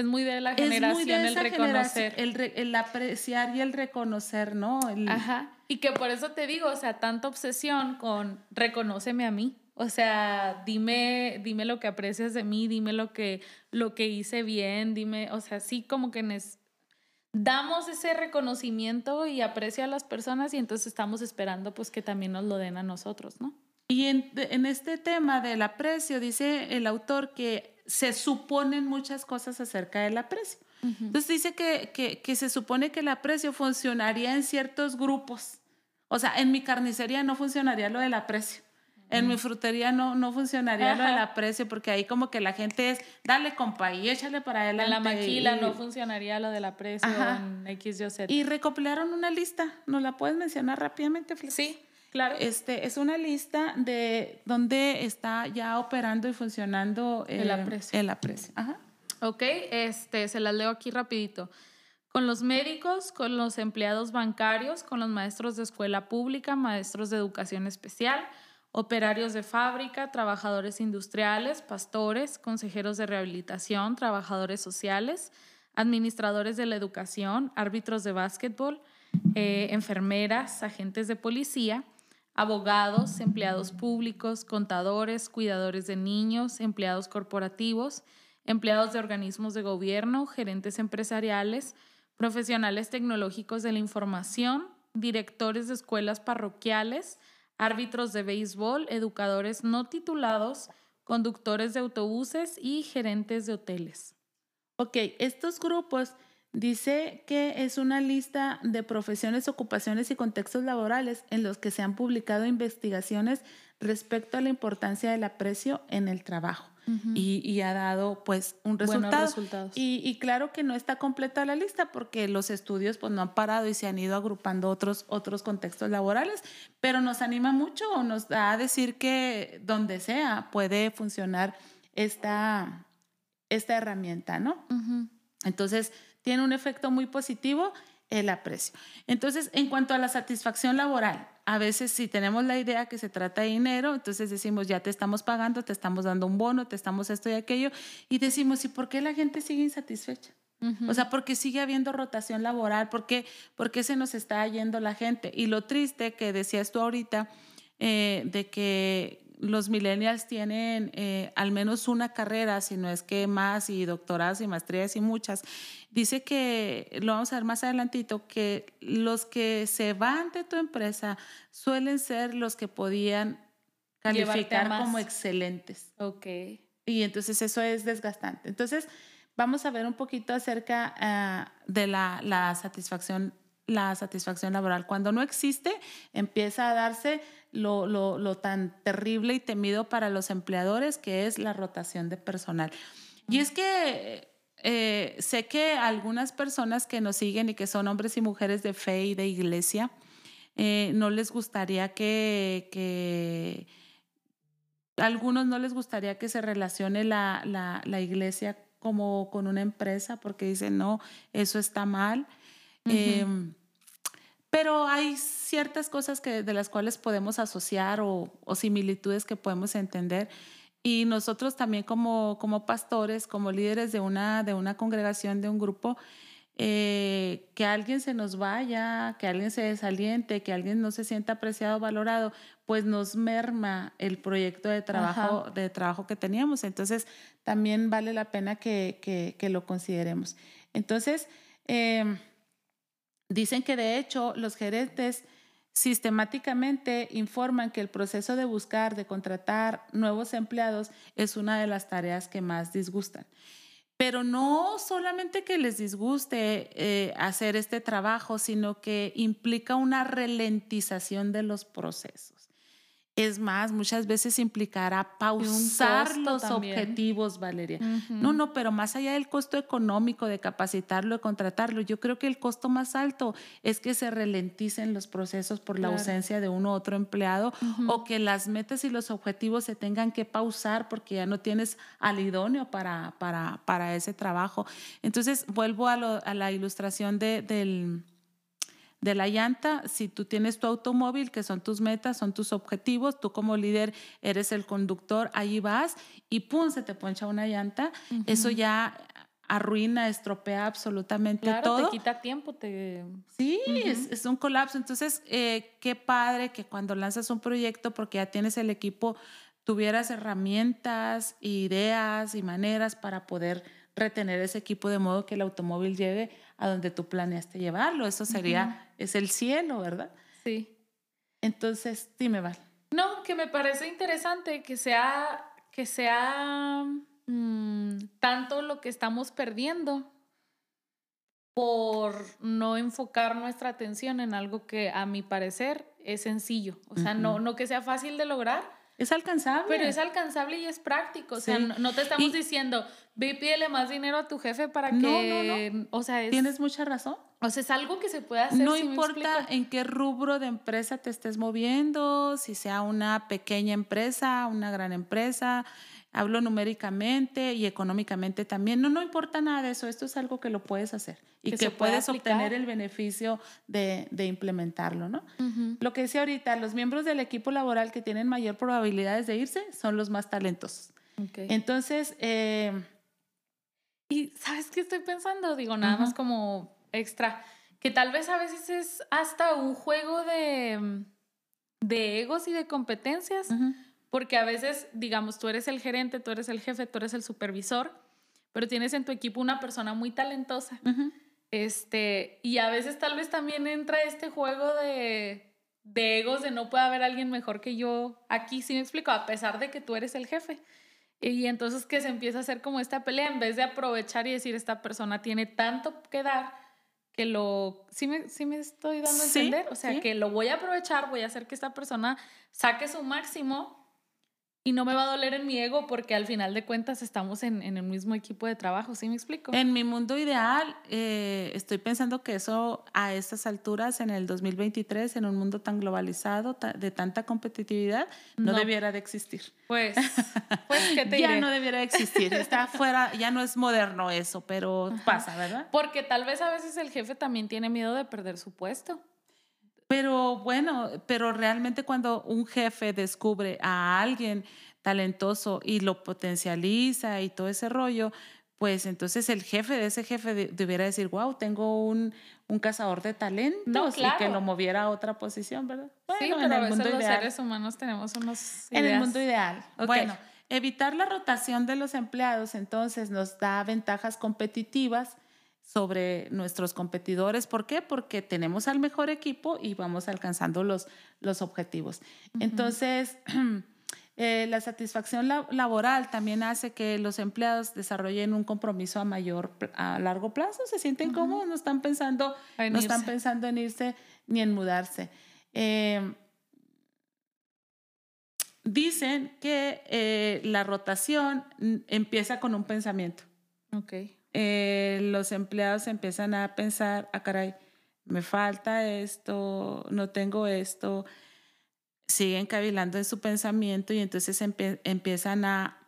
Speaker 1: Es muy de la generación
Speaker 2: muy de
Speaker 1: el reconocer.
Speaker 2: generación, el, el apreciar y el reconocer, ¿no? El-
Speaker 1: Ajá. Y que por eso te digo, o sea, tanta obsesión con reconóceme a mí. O sea, dime, dime lo que aprecias de mí, dime lo que, lo que hice bien, dime, o sea, sí como que nes- damos ese reconocimiento y aprecio a las personas y entonces estamos esperando pues que también nos lo den a nosotros, ¿no?
Speaker 2: Y en, en este tema del aprecio, dice el autor que se suponen muchas cosas acerca del aprecio. Entonces dice que, que, que se supone que el aprecio funcionaría en ciertos grupos. O sea, en mi carnicería no funcionaría lo del aprecio. En mi frutería no, no funcionaría lo del
Speaker 1: Ajá.
Speaker 2: aprecio porque ahí como que la gente es, dale compa y échale para adelante.
Speaker 1: En la maquila
Speaker 2: y-
Speaker 1: no funcionaría lo del aprecio
Speaker 2: Ajá.
Speaker 1: en X, Y, Z.
Speaker 2: Y recopilaron una lista. ¿Nos la puedes mencionar rápidamente, Flex?
Speaker 1: Sí, claro.
Speaker 2: Este, es una lista de donde está ya operando y funcionando eh,
Speaker 1: El aprecio.
Speaker 2: El aprecio. Ajá.
Speaker 1: Ok, este, se las leo aquí rapidito. Con los médicos, con los empleados bancarios, con los maestros de escuela pública, maestros de educación especial, operarios de fábrica, trabajadores industriales, pastores, consejeros de rehabilitación, trabajadores sociales, administradores de la educación, árbitros de básquetbol, eh, enfermeras, agentes de policía, abogados, empleados públicos, contadores, cuidadores de niños, empleados corporativos, empleados de organismos de gobierno, gerentes empresariales, profesionales tecnológicos de la información, directores de escuelas parroquiales, árbitros de béisbol, educadores no titulados, conductores de autobuses y gerentes de hoteles.
Speaker 2: Ok, estos grupos Dice que es una lista de profesiones, ocupaciones y contextos laborales en los que se han publicado investigaciones respecto a la importancia del aprecio en el trabajo. y, ha dado pues un resultado.
Speaker 1: resultados.
Speaker 2: Y, y, claro que no está completa la lista porque los estudios pues no han parado y se han ido agrupando otros, otros contextos laborales, pero nos anima mucho, nos da a decir que donde sea puede funcionar esta, esta herramienta, ¿no? Entonces, tiene un efecto muy positivo el aprecio. Entonces, en cuanto a la satisfacción laboral, a veces si tenemos la idea que se trata de dinero, entonces decimos, ya te estamos pagando, te estamos dando un bono, te estamos esto y aquello, y decimos, ¿y por qué la gente sigue insatisfecha? O sea, ¿por qué sigue habiendo rotación laboral? ¿Por qué, ¿Por qué se nos está yendo la gente? Y lo triste que decías tú ahorita, eh, de que los millennials tienen eh, al menos una carrera, si no es que más, y doctorados y maestrías y muchas. Dice que, lo vamos a ver más adelantito, que los que se van de tu empresa suelen ser los que podían calificar como excelentes.
Speaker 1: Ok.
Speaker 2: Y entonces eso es desgastante. Entonces, vamos a ver un poquito acerca ah, de la, la satisfacción la satisfacción laboral. Cuando no existe, empieza a darse lo, lo, lo, tan terrible y temido para los empleadores, que es la rotación de personal. Y es que eh, sé que algunas personas que nos siguen y que son hombres y mujeres de fe y de iglesia, eh, no les gustaría que, que, algunos no les gustaría que se relacione la, la, la iglesia como con una empresa porque dicen, no, eso está mal. Pero hay ciertas cosas que, de las cuales podemos asociar o, similitudes que podemos entender. Y nosotros también como, como pastores, como líderes de una, de una congregación, de un grupo, eh, que alguien se nos vaya, que alguien se desaliente, que alguien no se sienta apreciado, valorado, pues nos merma el proyecto de trabajo, de trabajo que teníamos. Entonces, también vale la pena que, que, que lo consideremos. Entonces, eh, Dicen que de hecho los gerentes sistemáticamente informan que el proceso de buscar, de contratar nuevos empleados es una de las tareas que más disgustan. Pero no solamente que les disguste eh, hacer este trabajo, sino que implica una ralentización de los procesos. Es más, muchas veces implicará pausar los objetivos, Valeria. No, no, pero más allá del costo económico de capacitarlo, de contratarlo, yo creo que el costo más alto es que se ralenticen los procesos por la ausencia de uno u otro empleado o que las metas y los objetivos se tengan que pausar porque ya no tienes al idóneo para, para, para ese trabajo. Entonces, vuelvo a, a la ilustración de, del de la llanta, si tú tienes tu automóvil, que son tus metas, son tus objetivos, tú como líder eres el conductor, ahí vas y pum, se te poncha una llanta, eso ya arruina, estropea absolutamente
Speaker 1: claro,
Speaker 2: todo.
Speaker 1: Te quita tiempo, te.
Speaker 2: Sí, es, un colapso. Entonces, eh, qué padre que cuando lanzas un proyecto, porque ya tienes el equipo, tuvieras herramientas, ideas y maneras para poder retener ese equipo de modo que el automóvil llegue a donde tú planeaste llevarlo. Eso sería, es el cielo, ¿verdad?
Speaker 1: Sí.
Speaker 2: Entonces, dime, Val.
Speaker 1: No, que me parece interesante que sea, que sea mm, tanto lo que estamos perdiendo por no enfocar nuestra atención en algo que a mi parecer es sencillo. O sea, no, no que sea fácil de lograr,
Speaker 2: es alcanzable.
Speaker 1: Pero es alcanzable y es práctico. O sea, no, te estamos diciendo, ve y pídele más dinero a tu jefe para que. No, no, O sea,
Speaker 2: Tienes mucha razón.
Speaker 1: O sea, es algo que se puede hacer.
Speaker 2: No importa en qué rubro de empresa te estés moviendo, si sea una pequeña empresa, una gran empresa, hablo numéricamente y económicamente también. No, no importa nada de eso, esto es algo que lo puedes hacer y que, puedes obtener el beneficio de, de implementarlo, ¿no? Lo que decía ahorita, los miembros del equipo laboral que tienen mayor probabilidades de irse son los más talentosos. Entonces, eh,
Speaker 1: y ¿sabes qué estoy pensando? Digo, nada más como extra, que tal vez a veces es hasta un juego de, de egos y de competencias. Porque a veces, digamos, tú eres el gerente, tú eres el jefe, tú eres el supervisor, pero tienes en tu equipo una persona muy talentosa. Este, y a veces tal vez también entra este juego de, de egos de no puede haber alguien mejor que yo aquí, si me explico, a pesar de que tú eres el jefe. Y entonces que se empieza a hacer como esta pelea, en vez de aprovechar y decir, esta persona tiene tanto que dar, que lo, sí me, sí me estoy dando a entender, o sea, que lo voy a aprovechar, voy a hacer que esta persona saque su máximo y no me va a doler en mi ego porque al final de cuentas estamos en, en el mismo equipo de trabajo, ¿sí me explico?
Speaker 2: En mi mundo ideal, eh, estoy pensando que eso a estas alturas, en el 2023, en un mundo tan globalizado, de tanta competitividad, no, debiera de existir.
Speaker 1: Pues, pues ¿qué te
Speaker 2: Ya no debiera de existir, está fuera, ya no es moderno eso, pero pasa, ¿verdad?
Speaker 1: Porque tal vez a veces el jefe también tiene miedo de perder su puesto.
Speaker 2: Pero bueno, pero realmente cuando un jefe descubre a alguien talentoso y lo potencializa y todo ese rollo, pues entonces el jefe de ese jefe debiera decir, wow, tengo un, un cazador de talentos y que lo moviera a otra posición, ¿verdad?
Speaker 1: sí, pero en el a veces mundo los seres humanos tenemos unos
Speaker 2: En el mundo ideal. Bueno, evitar la rotación de los empleados entonces nos da ventajas competitivas sobre nuestros competidores. ¿Por qué? Porque tenemos al mejor equipo y vamos alcanzando los, los objetivos. Entonces, eh, la satisfacción laboral también hace que los empleados desarrollen un compromiso a mayor, a largo plazo, se sienten cómodos, no están pensando, no están pensando en irse ni en mudarse. Em, dicen que eh, la rotación empieza con un pensamiento.
Speaker 1: Okay.
Speaker 2: Eh, los empleados empiezan a pensar, ah, caray, me falta esto, no tengo esto, siguen cavilando en su pensamiento y entonces empiezan a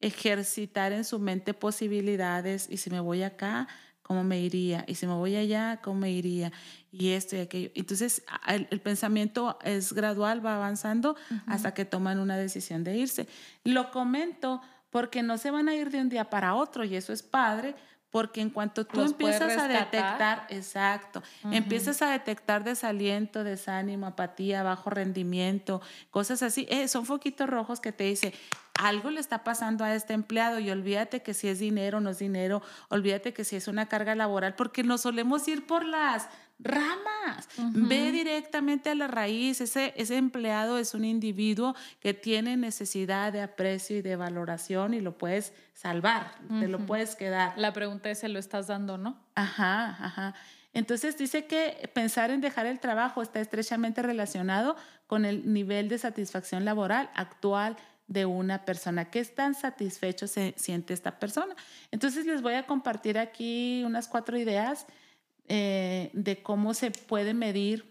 Speaker 2: ejercitar en su mente posibilidades y si me voy acá, ¿cómo me iría? Y si me voy allá, ¿cómo me iría? Y esto y aquello. Entonces el, pensamiento es gradual, va avanzando hasta que toman una decisión de irse. Lo comento porque no se van a ir de un día para otro y eso es padre, porque en cuanto tú empiezas a detectar, exacto, empiezas a detectar desaliento, desánimo, apatía, bajo rendimiento, cosas así, eh, son foquitos rojos que te dice, algo le está pasando a este empleado y olvídate que si es dinero, no es dinero, olvídate que si es una carga laboral, porque nos solemos ir por las ramas. Ve directamente a la raíz. Ese, ese empleado es un individuo que tiene necesidad de aprecio y de valoración y lo puedes salvar, te lo puedes quedar.
Speaker 1: La pregunta es, ¿se lo estás dando no?
Speaker 2: Ajá, ajá. Entonces dice que pensar en dejar el trabajo está estrechamente relacionado con el nivel de satisfacción laboral actual de una persona. ¿Qué tan satisfecho se siente esta persona? Entonces les voy a compartir aquí unas cuatro ideas eh, de cómo se puede medir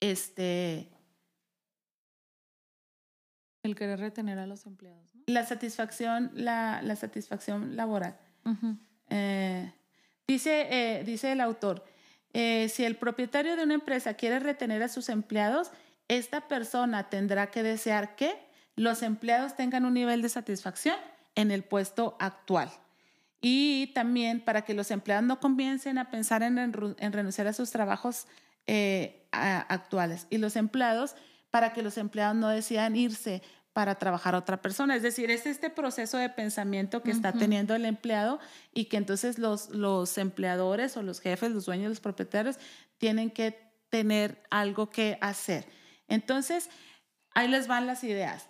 Speaker 2: este...
Speaker 1: El querer retener a los empleados.
Speaker 2: La satisfacción, la, la satisfacción laboral. Eh, dice, eh, dice el autor, si el propietario de una empresa quiere retener a sus empleados, esta persona tendrá que desear que los empleados tengan un nivel de satisfacción en el puesto actual. Y también para que los empleados no comiencen a pensar en, renunciar a sus trabajos eh, actuales. Y los empleados, para que los empleados no decidan irse para trabajar a otra persona. Es decir, es este proceso de pensamiento que está teniendo el empleado y que entonces los, los empleadores o los jefes, los dueños, los propietarios, tienen que tener algo que hacer. Entonces, ahí les van las ideas.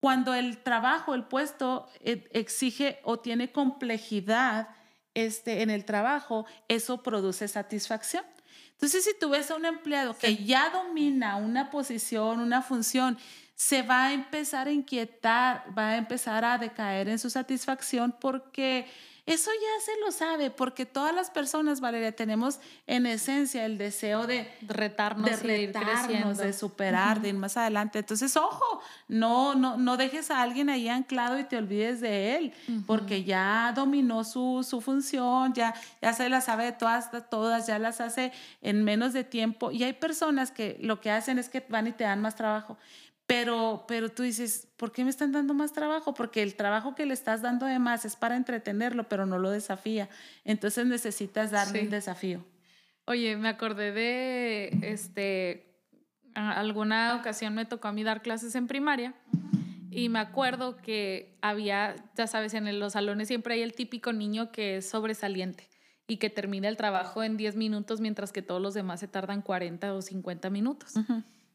Speaker 2: Cuando el trabajo, el puesto eh, exige o tiene complejidad este, en el trabajo, eso produce satisfacción. Entonces, si tú ves a un empleado que ya domina una posición, una función, se va a empezar a inquietar, va a empezar a decaer en su satisfacción porque eso ya se lo sabe, porque todas las personas, Valeria, tenemos en esencia el deseo de
Speaker 1: retarnos, de, retarnos,
Speaker 2: de superar, de ir más adelante. Entonces, ojo, no, no, no dejes a alguien ahí anclado y te olvides de él, porque ya dominó su, su función, ya, ya se las sabe de todas, todas, ya las hace en menos de tiempo. Y hay personas que lo que hacen es que van y te dan más trabajo. Pero, pero tú dices, ¿por qué me están dando más trabajo? Porque el trabajo que le estás dando de más es para entretenerlo, pero no lo desafía. Entonces necesitas darle un desafío.
Speaker 1: Oye, me acordé de, este, alguna ocasión me tocó a mí dar clases en primaria y me acuerdo que había, ya sabes, en los salones siempre hay el típico niño que es sobresaliente y que termina el trabajo en 10 minutos mientras que todos los demás se tardan 40 o 50 minutos.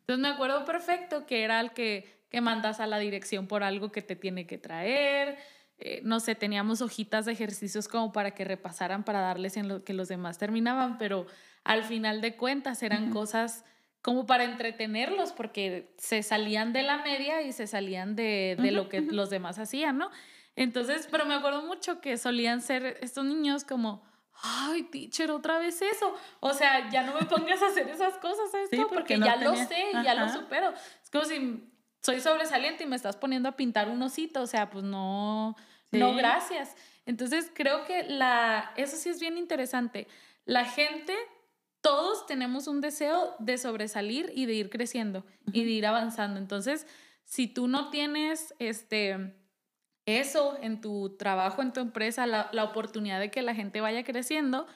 Speaker 1: Entonces me acuerdo perfecto que era el que que mandas a la dirección por algo que te tiene que traer. Eh, no sé, teníamos hojitas de ejercicios como para que repasaran para darles en lo que los demás terminaban, pero al final de cuentas eran cosas como para entretenerlos, porque se salían de la media y se salían de, de lo que los demás hacían, ¿no? Entonces, pero me acuerdo mucho que solían ser estos niños como, ay, teacher, otra vez eso. O sea, ya no me pongas a hacer esas cosas, esto, porque, ya lo sé, ya lo supero. Es como si soy sobresaliente y me estás poniendo a pintar un osito, o sea, pues no, no, gracias. Entonces, creo que la, eso sí es bien interesante. La gente todos tenemos un deseo de sobresalir y de ir creciendo y de ir avanzando. Entonces, si tú no tienes este eso en tu trabajo, en tu empresa, la, la, oportunidad de que la gente vaya creciendo,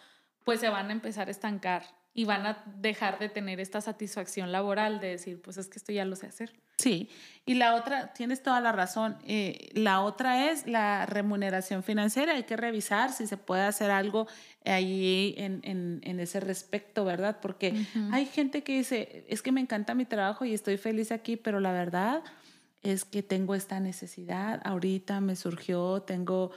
Speaker 1: pues se van a empezar a estancar y van a dejar de tener esta satisfacción laboral de decir, pues es que esto ya lo sé hacer.
Speaker 2: Sí, y la otra, tienes toda la razón, eh, la otra es la remuneración financiera, hay que revisar si se puede hacer algo ahí en, en, en ese respecto, ¿verdad? Porque hay gente que dice, es que me encanta mi trabajo y estoy feliz aquí, pero la verdad es que tengo esta necesidad, ahorita me surgió, tengo,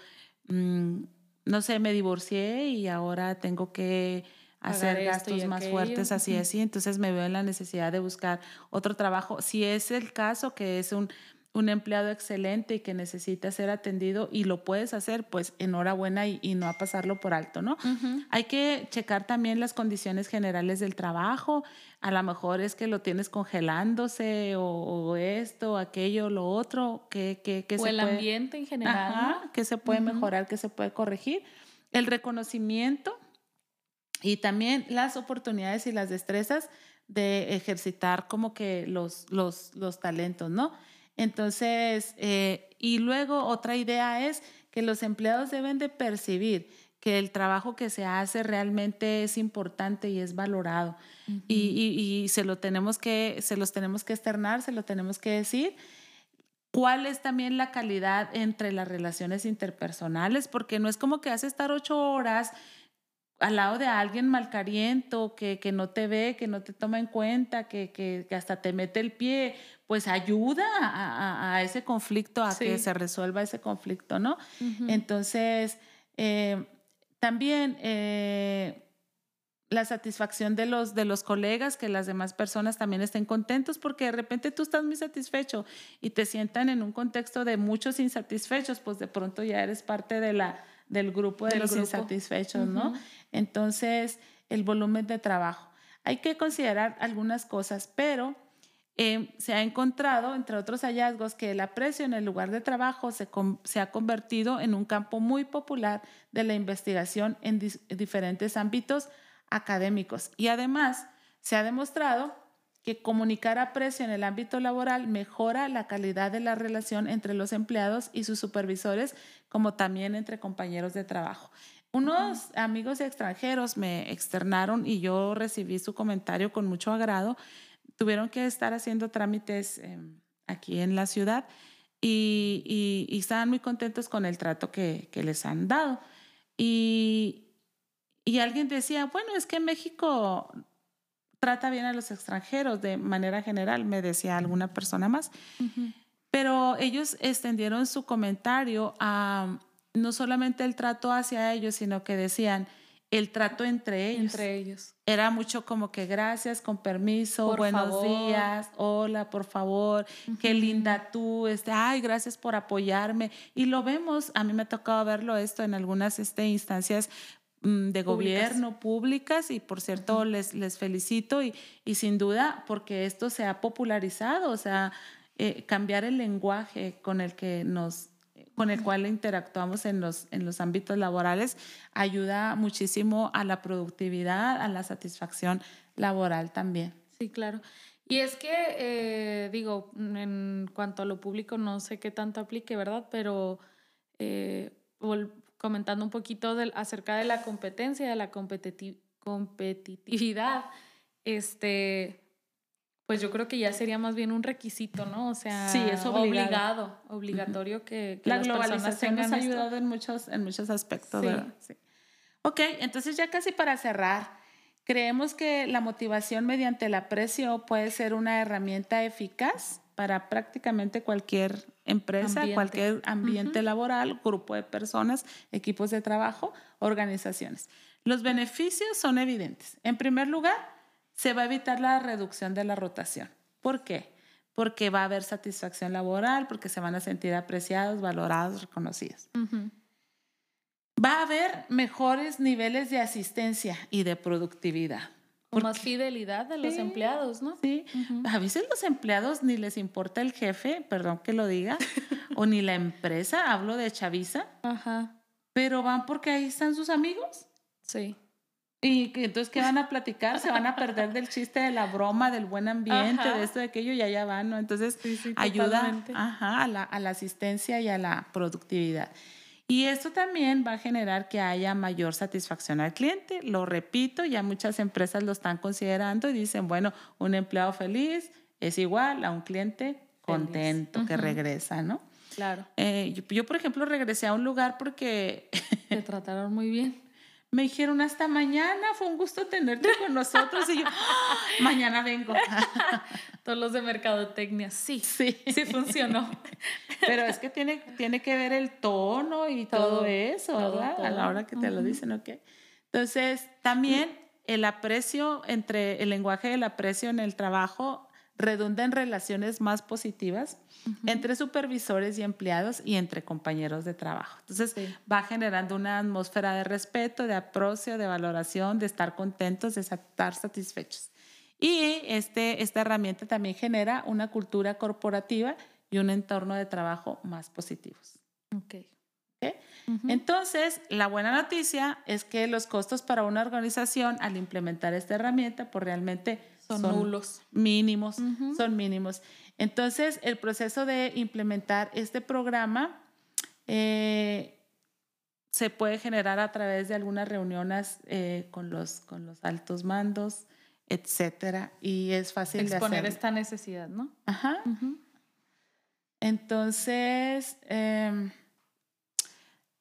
Speaker 2: mm, no sé, me divorcié y ahora tengo que hacer gastos más fuertes, así, así. Entonces me veo en la necesidad de buscar otro trabajo. Si es el caso, que es un, un empleado excelente y que necesita ser atendido y lo puedes hacer, pues enhorabuena y, y no a pasarlo por alto, ¿no? Hay que checar también las condiciones generales del trabajo. A lo mejor es que lo tienes congelándose o, esto, aquello, lo otro, que, que, que
Speaker 1: o el ambiente en general.
Speaker 2: que se puede mejorar, que se puede corregir. El reconocimiento y también las oportunidades y las destrezas de ejercitar como que los, los, los talentos, ¿no? Entonces, eh, y luego otra idea es que los empleados deben de percibir que el trabajo que se hace realmente es importante y es valorado. y, y, se, lo tenemos que, se los tenemos que externar, se lo tenemos que decir. ¿Cuál es también la calidad entre las relaciones interpersonales? Porque no es como que hace estar ocho horas al lado de alguien malcariento, que, que no te ve, que no te toma en cuenta, que, que, hasta te mete el pie, pues ayuda a, a, ese conflicto, a que se resuelva ese conflicto, ¿no? Entonces, eh, también eh, la satisfacción de los, de los colegas, que las demás personas también estén contentos, porque de repente tú estás muy satisfecho y te sientan en un contexto de muchos insatisfechos, pues de pronto ya eres parte de la del grupo de los insatisfechos, ¿no? Entonces, el volumen de trabajo. Hay que considerar algunas cosas, pero eh, se ha encontrado, entre otros hallazgos, que el aprecio en el lugar de trabajo se ha convertido en un campo muy popular de la investigación en diferentes ámbitos académicos. Y además, se ha demostrado que comunicar aprecio en el ámbito laboral mejora la calidad de la relación entre los empleados y sus supervisores, como también entre compañeros de trabajo. Unos amigos extranjeros me externaron y yo recibí su comentario con mucho agrado. Tuvieron que estar haciendo trámites em, aquí en la ciudad y, y, estaban muy contentos con el trato que, que les han dado. Y, y alguien decía, bueno, es que México trata bien a los extranjeros de manera general, me decía alguna persona más. Pero ellos extendieron su comentario a no solamente el trato hacia ellos, sino que decían el trato entre ellos.
Speaker 1: Entre ellos.
Speaker 2: Era mucho como que gracias, con permiso, buenos días, hola, por favor, qué linda tú, este, ay, gracias por apoyarme. Y lo vemos, a mí me ha tocado verlo esto en algunas este, instancias Mm, de gobierno públicas y por cierto les, les felicito y, y, sin duda porque esto se ha popularizado, o sea, eh, cambiar el lenguaje con el que nos con el cual interactuamos en los, en los ámbitos laborales ayuda muchísimo a la productividad, a la satisfacción laboral también.
Speaker 1: Sí, claro. Y es que, eh, digo, en cuanto a lo público, no sé qué tanto aplique, ¿verdad? Pero eh, comentando un poquito acerca de la competencia, de la competitividad, este, pues yo creo que ya sería más bien un requisito, ¿no? O sea,
Speaker 2: sí, es obligado,
Speaker 1: obligatorio que,
Speaker 2: la globalización nos ha ayudado en muchos, en muchos aspectos, sí. Ok, entonces ya casi para cerrar, creemos que la motivación mediante el aprecio puede ser una herramienta eficaz para prácticamente cualquier empresa, cualquier ambiente laboral, grupo de personas, equipos de trabajo, organizaciones. Los beneficios son evidentes. En primer lugar, se va a evitar la reducción de la rotación. ¿Por qué? Porque va a haber satisfacción laboral, porque se van a sentir apreciados, valorados, reconocidos. Va a haber mejores niveles de asistencia y de productividad.
Speaker 1: O más fidelidad de los empleados, ¿no?
Speaker 2: Sí. A veces los empleados ni les importa el jefe, perdón que lo diga, o ni la empresa, hablo de chaviza. Ajá. Pero van porque ahí están sus amigos.
Speaker 1: Sí.
Speaker 2: Y entonces, ¿qué van a platicar? Se van a perder del chiste, de la broma, del buen ambiente, de esto, de aquello, y allá van, ¿no? Entonces, ayuda a, la, a la asistencia y a la productividad. Y esto también va a generar que haya mayor satisfacción al cliente. Lo repito, ya muchas empresas lo están considerando y dicen, bueno, un empleado feliz es igual a un cliente contento que regresa, ¿no?
Speaker 1: Claro.
Speaker 2: Eh, yo, por ejemplo, regresé a un lugar porque...
Speaker 1: Te trataron muy bien
Speaker 2: me dijeron hasta mañana, fue un gusto tenerte con nosotros y yo, ¡Ah! mañana vengo.
Speaker 1: Todos los de mercadotecnia, sí, sí, sí funcionó.
Speaker 2: Pero es que tiene, tiene que ver el tono y todo, eso, ¿verdad? A la hora que te lo dicen, ¿ok? Entonces, también el aprecio entre el lenguaje del aprecio en el trabajo redunda en relaciones más positivas entre supervisores y empleados y entre compañeros de trabajo. Entonces va generando una atmósfera de respeto, de aprecio, de valoración, de estar contentos, de estar satisfechos. Y este, esta herramienta también genera una cultura corporativa y un entorno de trabajo más positivos.
Speaker 1: Okay.
Speaker 2: Entonces, la buena noticia es que los costos para una organización al implementar esta herramienta, pues realmente
Speaker 1: son, nulos.
Speaker 2: Mínimos, son mínimos. Entonces, el proceso de implementar este programa eh, se puede generar a través de algunas reuniones eh, con, los, con los altos mandos, etcétera, y es fácil
Speaker 1: exponer esta necesidad, ¿no?
Speaker 2: Ajá. Entonces, em,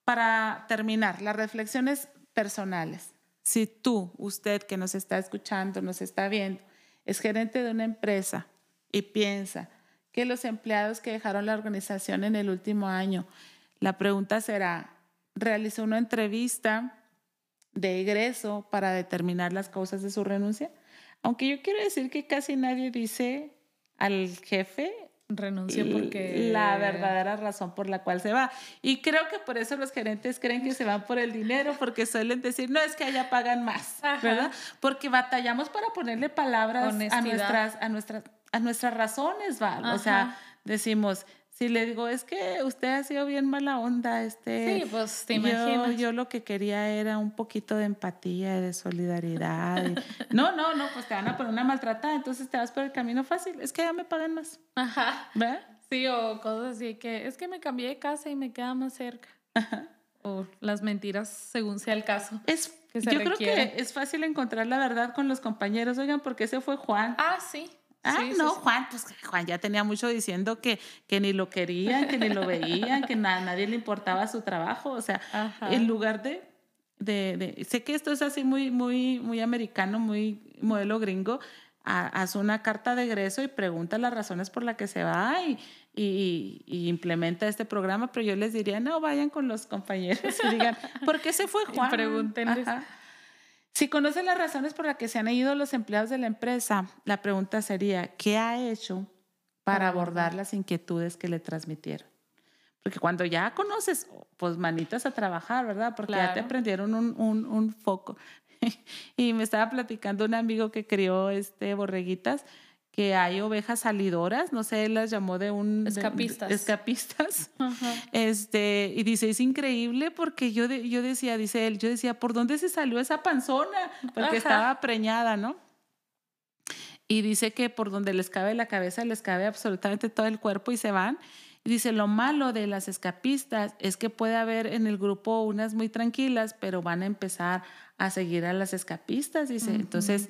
Speaker 2: para terminar, las reflexiones personales. Si tú, usted que nos está escuchando, nos está viendo, es gerente de una empresa y piensa que los empleados que dejaron la organización en el último año, la pregunta será, ¿realizó una entrevista de egreso para determinar las causas de su renuncia? Aunque yo quiero decir que casi nadie dice al jefe
Speaker 1: renuncio porque
Speaker 2: la verdadera razón por la cual se va. Y creo que por eso los gerentes creen que se van por el dinero, porque suelen decir, no, es que allá pagan más, ¿verdad? Porque batallamos para ponerle palabras a nuestras, a nuestras, a nuestras razones, ¿va? O sea, decimos, si le digo, es que usted ha sido bien mala onda, este.
Speaker 1: Sí, pues te
Speaker 2: imaginas. Yo, lo que quería era un poquito de empatía y de solidaridad. no, no, no, pues te van a poner una maltratada, entonces te vas por el camino fácil. Es que ya me pagan más.
Speaker 1: Ajá.
Speaker 2: ¿Verdad?
Speaker 1: Sí, o cosas así que es que me cambié de casa y me queda más cerca. Ajá. O las mentiras según sea el caso.
Speaker 2: Es, yo creo que es fácil encontrar la verdad con los compañeros. Oigan, porque ese fue Juan.
Speaker 1: Ah, sí.
Speaker 2: Ah, no, Juan, pues Juan ya tenía mucho diciendo que, que ni lo querían, que ni lo veían, que a nadie le importaba su trabajo. O sea, en lugar de, de, sé que esto es así muy, muy, muy americano, muy modelo gringo, haz una carta de egreso y pregunta las razones por las que se va y, y, implementa este programa, pero yo les diría, no, vayan con los compañeros y digan, ¿por qué se fue Juan?
Speaker 1: Pregúntenles.
Speaker 2: Si conocen las razones por las que se han ido los empleados de la empresa, la pregunta sería, ¿qué ha hecho para abordar las inquietudes que le transmitieron? Porque cuando ya conoces, pues manitas a trabajar, ¿verdad? Porque ya te aprendieron un, un, un foco. y me estaba platicando un amigo que crió este, borreguitas que hay ovejas salidoras, no sé, él las llamó de un...
Speaker 1: Escapistas.
Speaker 2: escapistas. Este, y dice, es increíble porque yo, yo decía, dice él, yo decía, ¿por dónde se salió esa panzona? Porque estaba preñada, ¿no? Y dice que por donde les cabe la cabeza, les cabe absolutamente todo el cuerpo y se van. Y dice, lo malo de las escapistas es que puede haber en el grupo unas muy tranquilas, pero van a empezar a seguir a las escapistas, dice. Entonces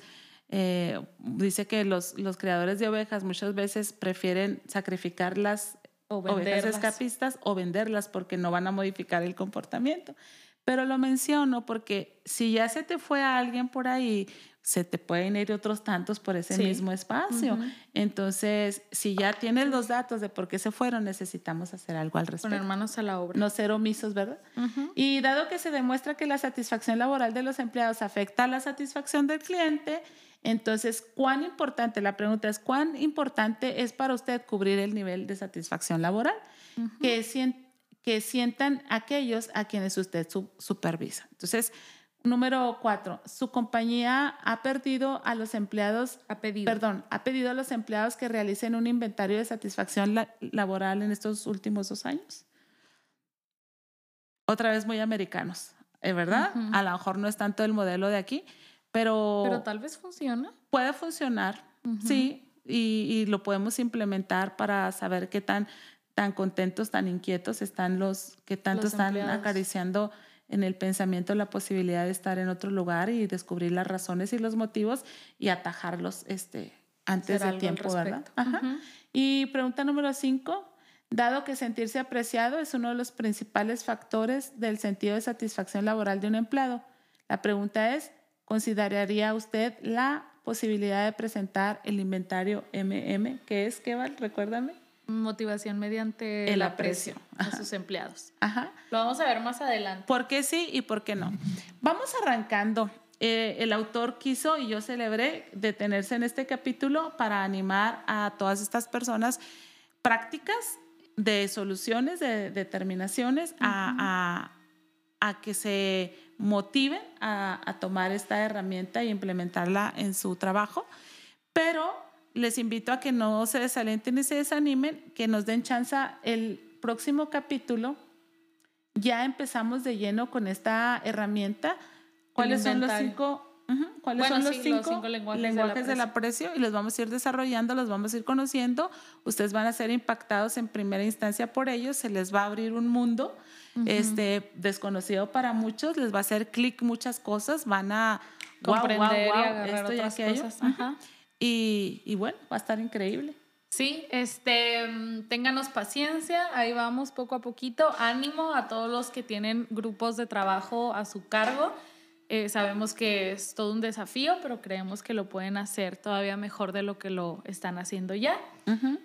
Speaker 2: eh, dice que los, los creadores de ovejas muchas veces prefieren sacrificar las ovejas escapistas o venderlas porque no van a modificar el comportamiento. Pero lo menciono porque si ya se te fue a alguien por ahí, se te pueden ir otros tantos por ese mismo espacio. Entonces, si ya tienes los datos de por qué se fueron, necesitamos hacer algo al respecto.
Speaker 1: Poner manos a la obra.
Speaker 2: No ser omisos, ¿verdad? Y dado que se demuestra que la satisfacción laboral de los empleados afecta a la satisfacción del cliente, entonces, ¿cuán importante? La pregunta es, ¿cuán importante es para usted cubrir el nivel de satisfacción laboral que, que sientan aquellos a quienes usted supervisa? Entonces, Número cuatro, su compañía ha perdido a los empleados,
Speaker 1: ha pedido.
Speaker 2: perdón, ha pedido a los empleados que realicen un inventario de satisfacción laboral en estos últimos dos años. Otra vez muy americanos, ¿eh, ¿verdad? A lo mejor no es tanto el modelo de aquí, pero...
Speaker 1: Pero tal vez funciona.
Speaker 2: Puede funcionar, sí, y, lo podemos implementar para saber qué tan, tan contentos, tan inquietos están los que tanto están acariciando en el pensamiento la posibilidad de estar en otro lugar y descubrir las razones y los motivos y atajarlos este, antes de tiempo, ¿verdad? Y pregunta número cinco. Dado que sentirse apreciado es uno de los principales factores del sentido de satisfacción laboral de un empleado, la pregunta es, ¿consideraría usted la posibilidad de presentar el inventario MM? ¿Qué es, Keval? Recuérdame.
Speaker 1: Motivación mediante el, aprecio, a sus empleados.
Speaker 2: Ajá.
Speaker 1: Lo vamos a ver más adelante.
Speaker 2: ¿Por qué sí y por qué no? Vamos arrancando. Eh, el autor quiso y yo celebré detenerse en este capítulo para animar a todas estas personas prácticas de soluciones, de determinaciones, a, a, que se motiven a, a tomar esta herramienta y implementarla en su trabajo, pero les invito a que no se desalenten ni se desanimen, que nos den chance el próximo capítulo. Ya empezamos de lleno con esta herramienta. ¿Cuáles son los cinco? ¿Cuáles son los, cinco lenguajes, del, aprecio? Y los vamos a ir desarrollando, los vamos a ir conociendo. Ustedes van a ser impactados en primera instancia por ellos. Se les va a abrir un mundo este, desconocido para muchos. Les va a hacer clic muchas cosas. Van a
Speaker 1: comprender y agarrar otras cosas.
Speaker 2: Y, bueno, va a estar increíble.
Speaker 1: Sí, este, ténganos paciencia, ahí vamos poco a poquito. Ánimo a todos los que tienen grupos de trabajo a su cargo. Eh, sabemos que es todo un desafío, pero creemos que lo pueden hacer todavía mejor de lo que lo están haciendo ya.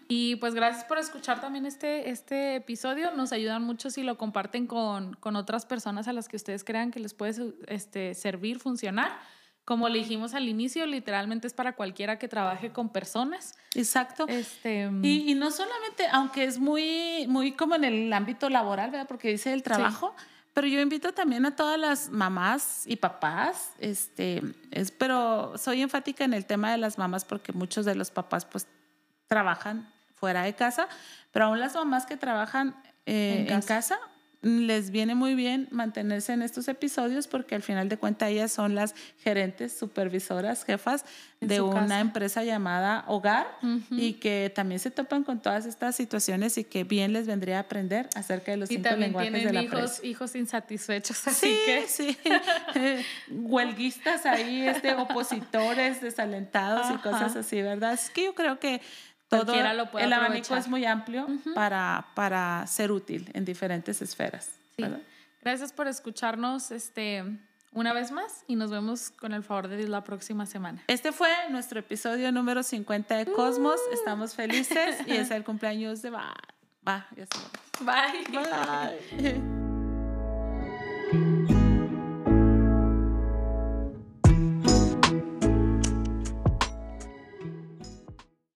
Speaker 1: Y pues gracias por escuchar también este, este episodio. Nos ayudan mucho si lo comparten con, con otras personas a las que ustedes crean que les puede este, servir, funcionar como le dijimos al inicio, literalmente es para cualquiera que trabaje con personas.
Speaker 2: Exacto.
Speaker 1: Este,
Speaker 2: y, no solamente, aunque es muy, muy como en el ámbito laboral, ¿verdad? Porque dice el trabajo, pero yo invito también a todas las mamás y papás, este, es, pero soy enfática en el tema de las mamás porque muchos de los papás pues trabajan fuera de casa, pero aún las mamás que trabajan eh, en casa les viene muy bien mantenerse en estos episodios porque al final de cuentas ellas son las gerentes, supervisoras, jefas de una empresa llamada Hogar y que también se topan con todas estas situaciones y que bien les vendría a aprender acerca de los cinco lenguajes de la
Speaker 1: hijos, hijos insatisfechos, así
Speaker 2: sí,
Speaker 1: que
Speaker 2: sí, huelguistas ahí, este, opositores desalentados y cosas así, ¿verdad? Es que yo creo que todo el abanico es muy amplio para, para ser útil en diferentes esferas.
Speaker 1: Gracias por escucharnos este, una vez más y nos vemos con el favor de Dios la próxima semana.
Speaker 2: Este fue nuestro episodio número 50 de Cosmos. Uh. Estamos felices y es el cumpleaños de... Va, va, ya
Speaker 1: Bye.
Speaker 2: Bye.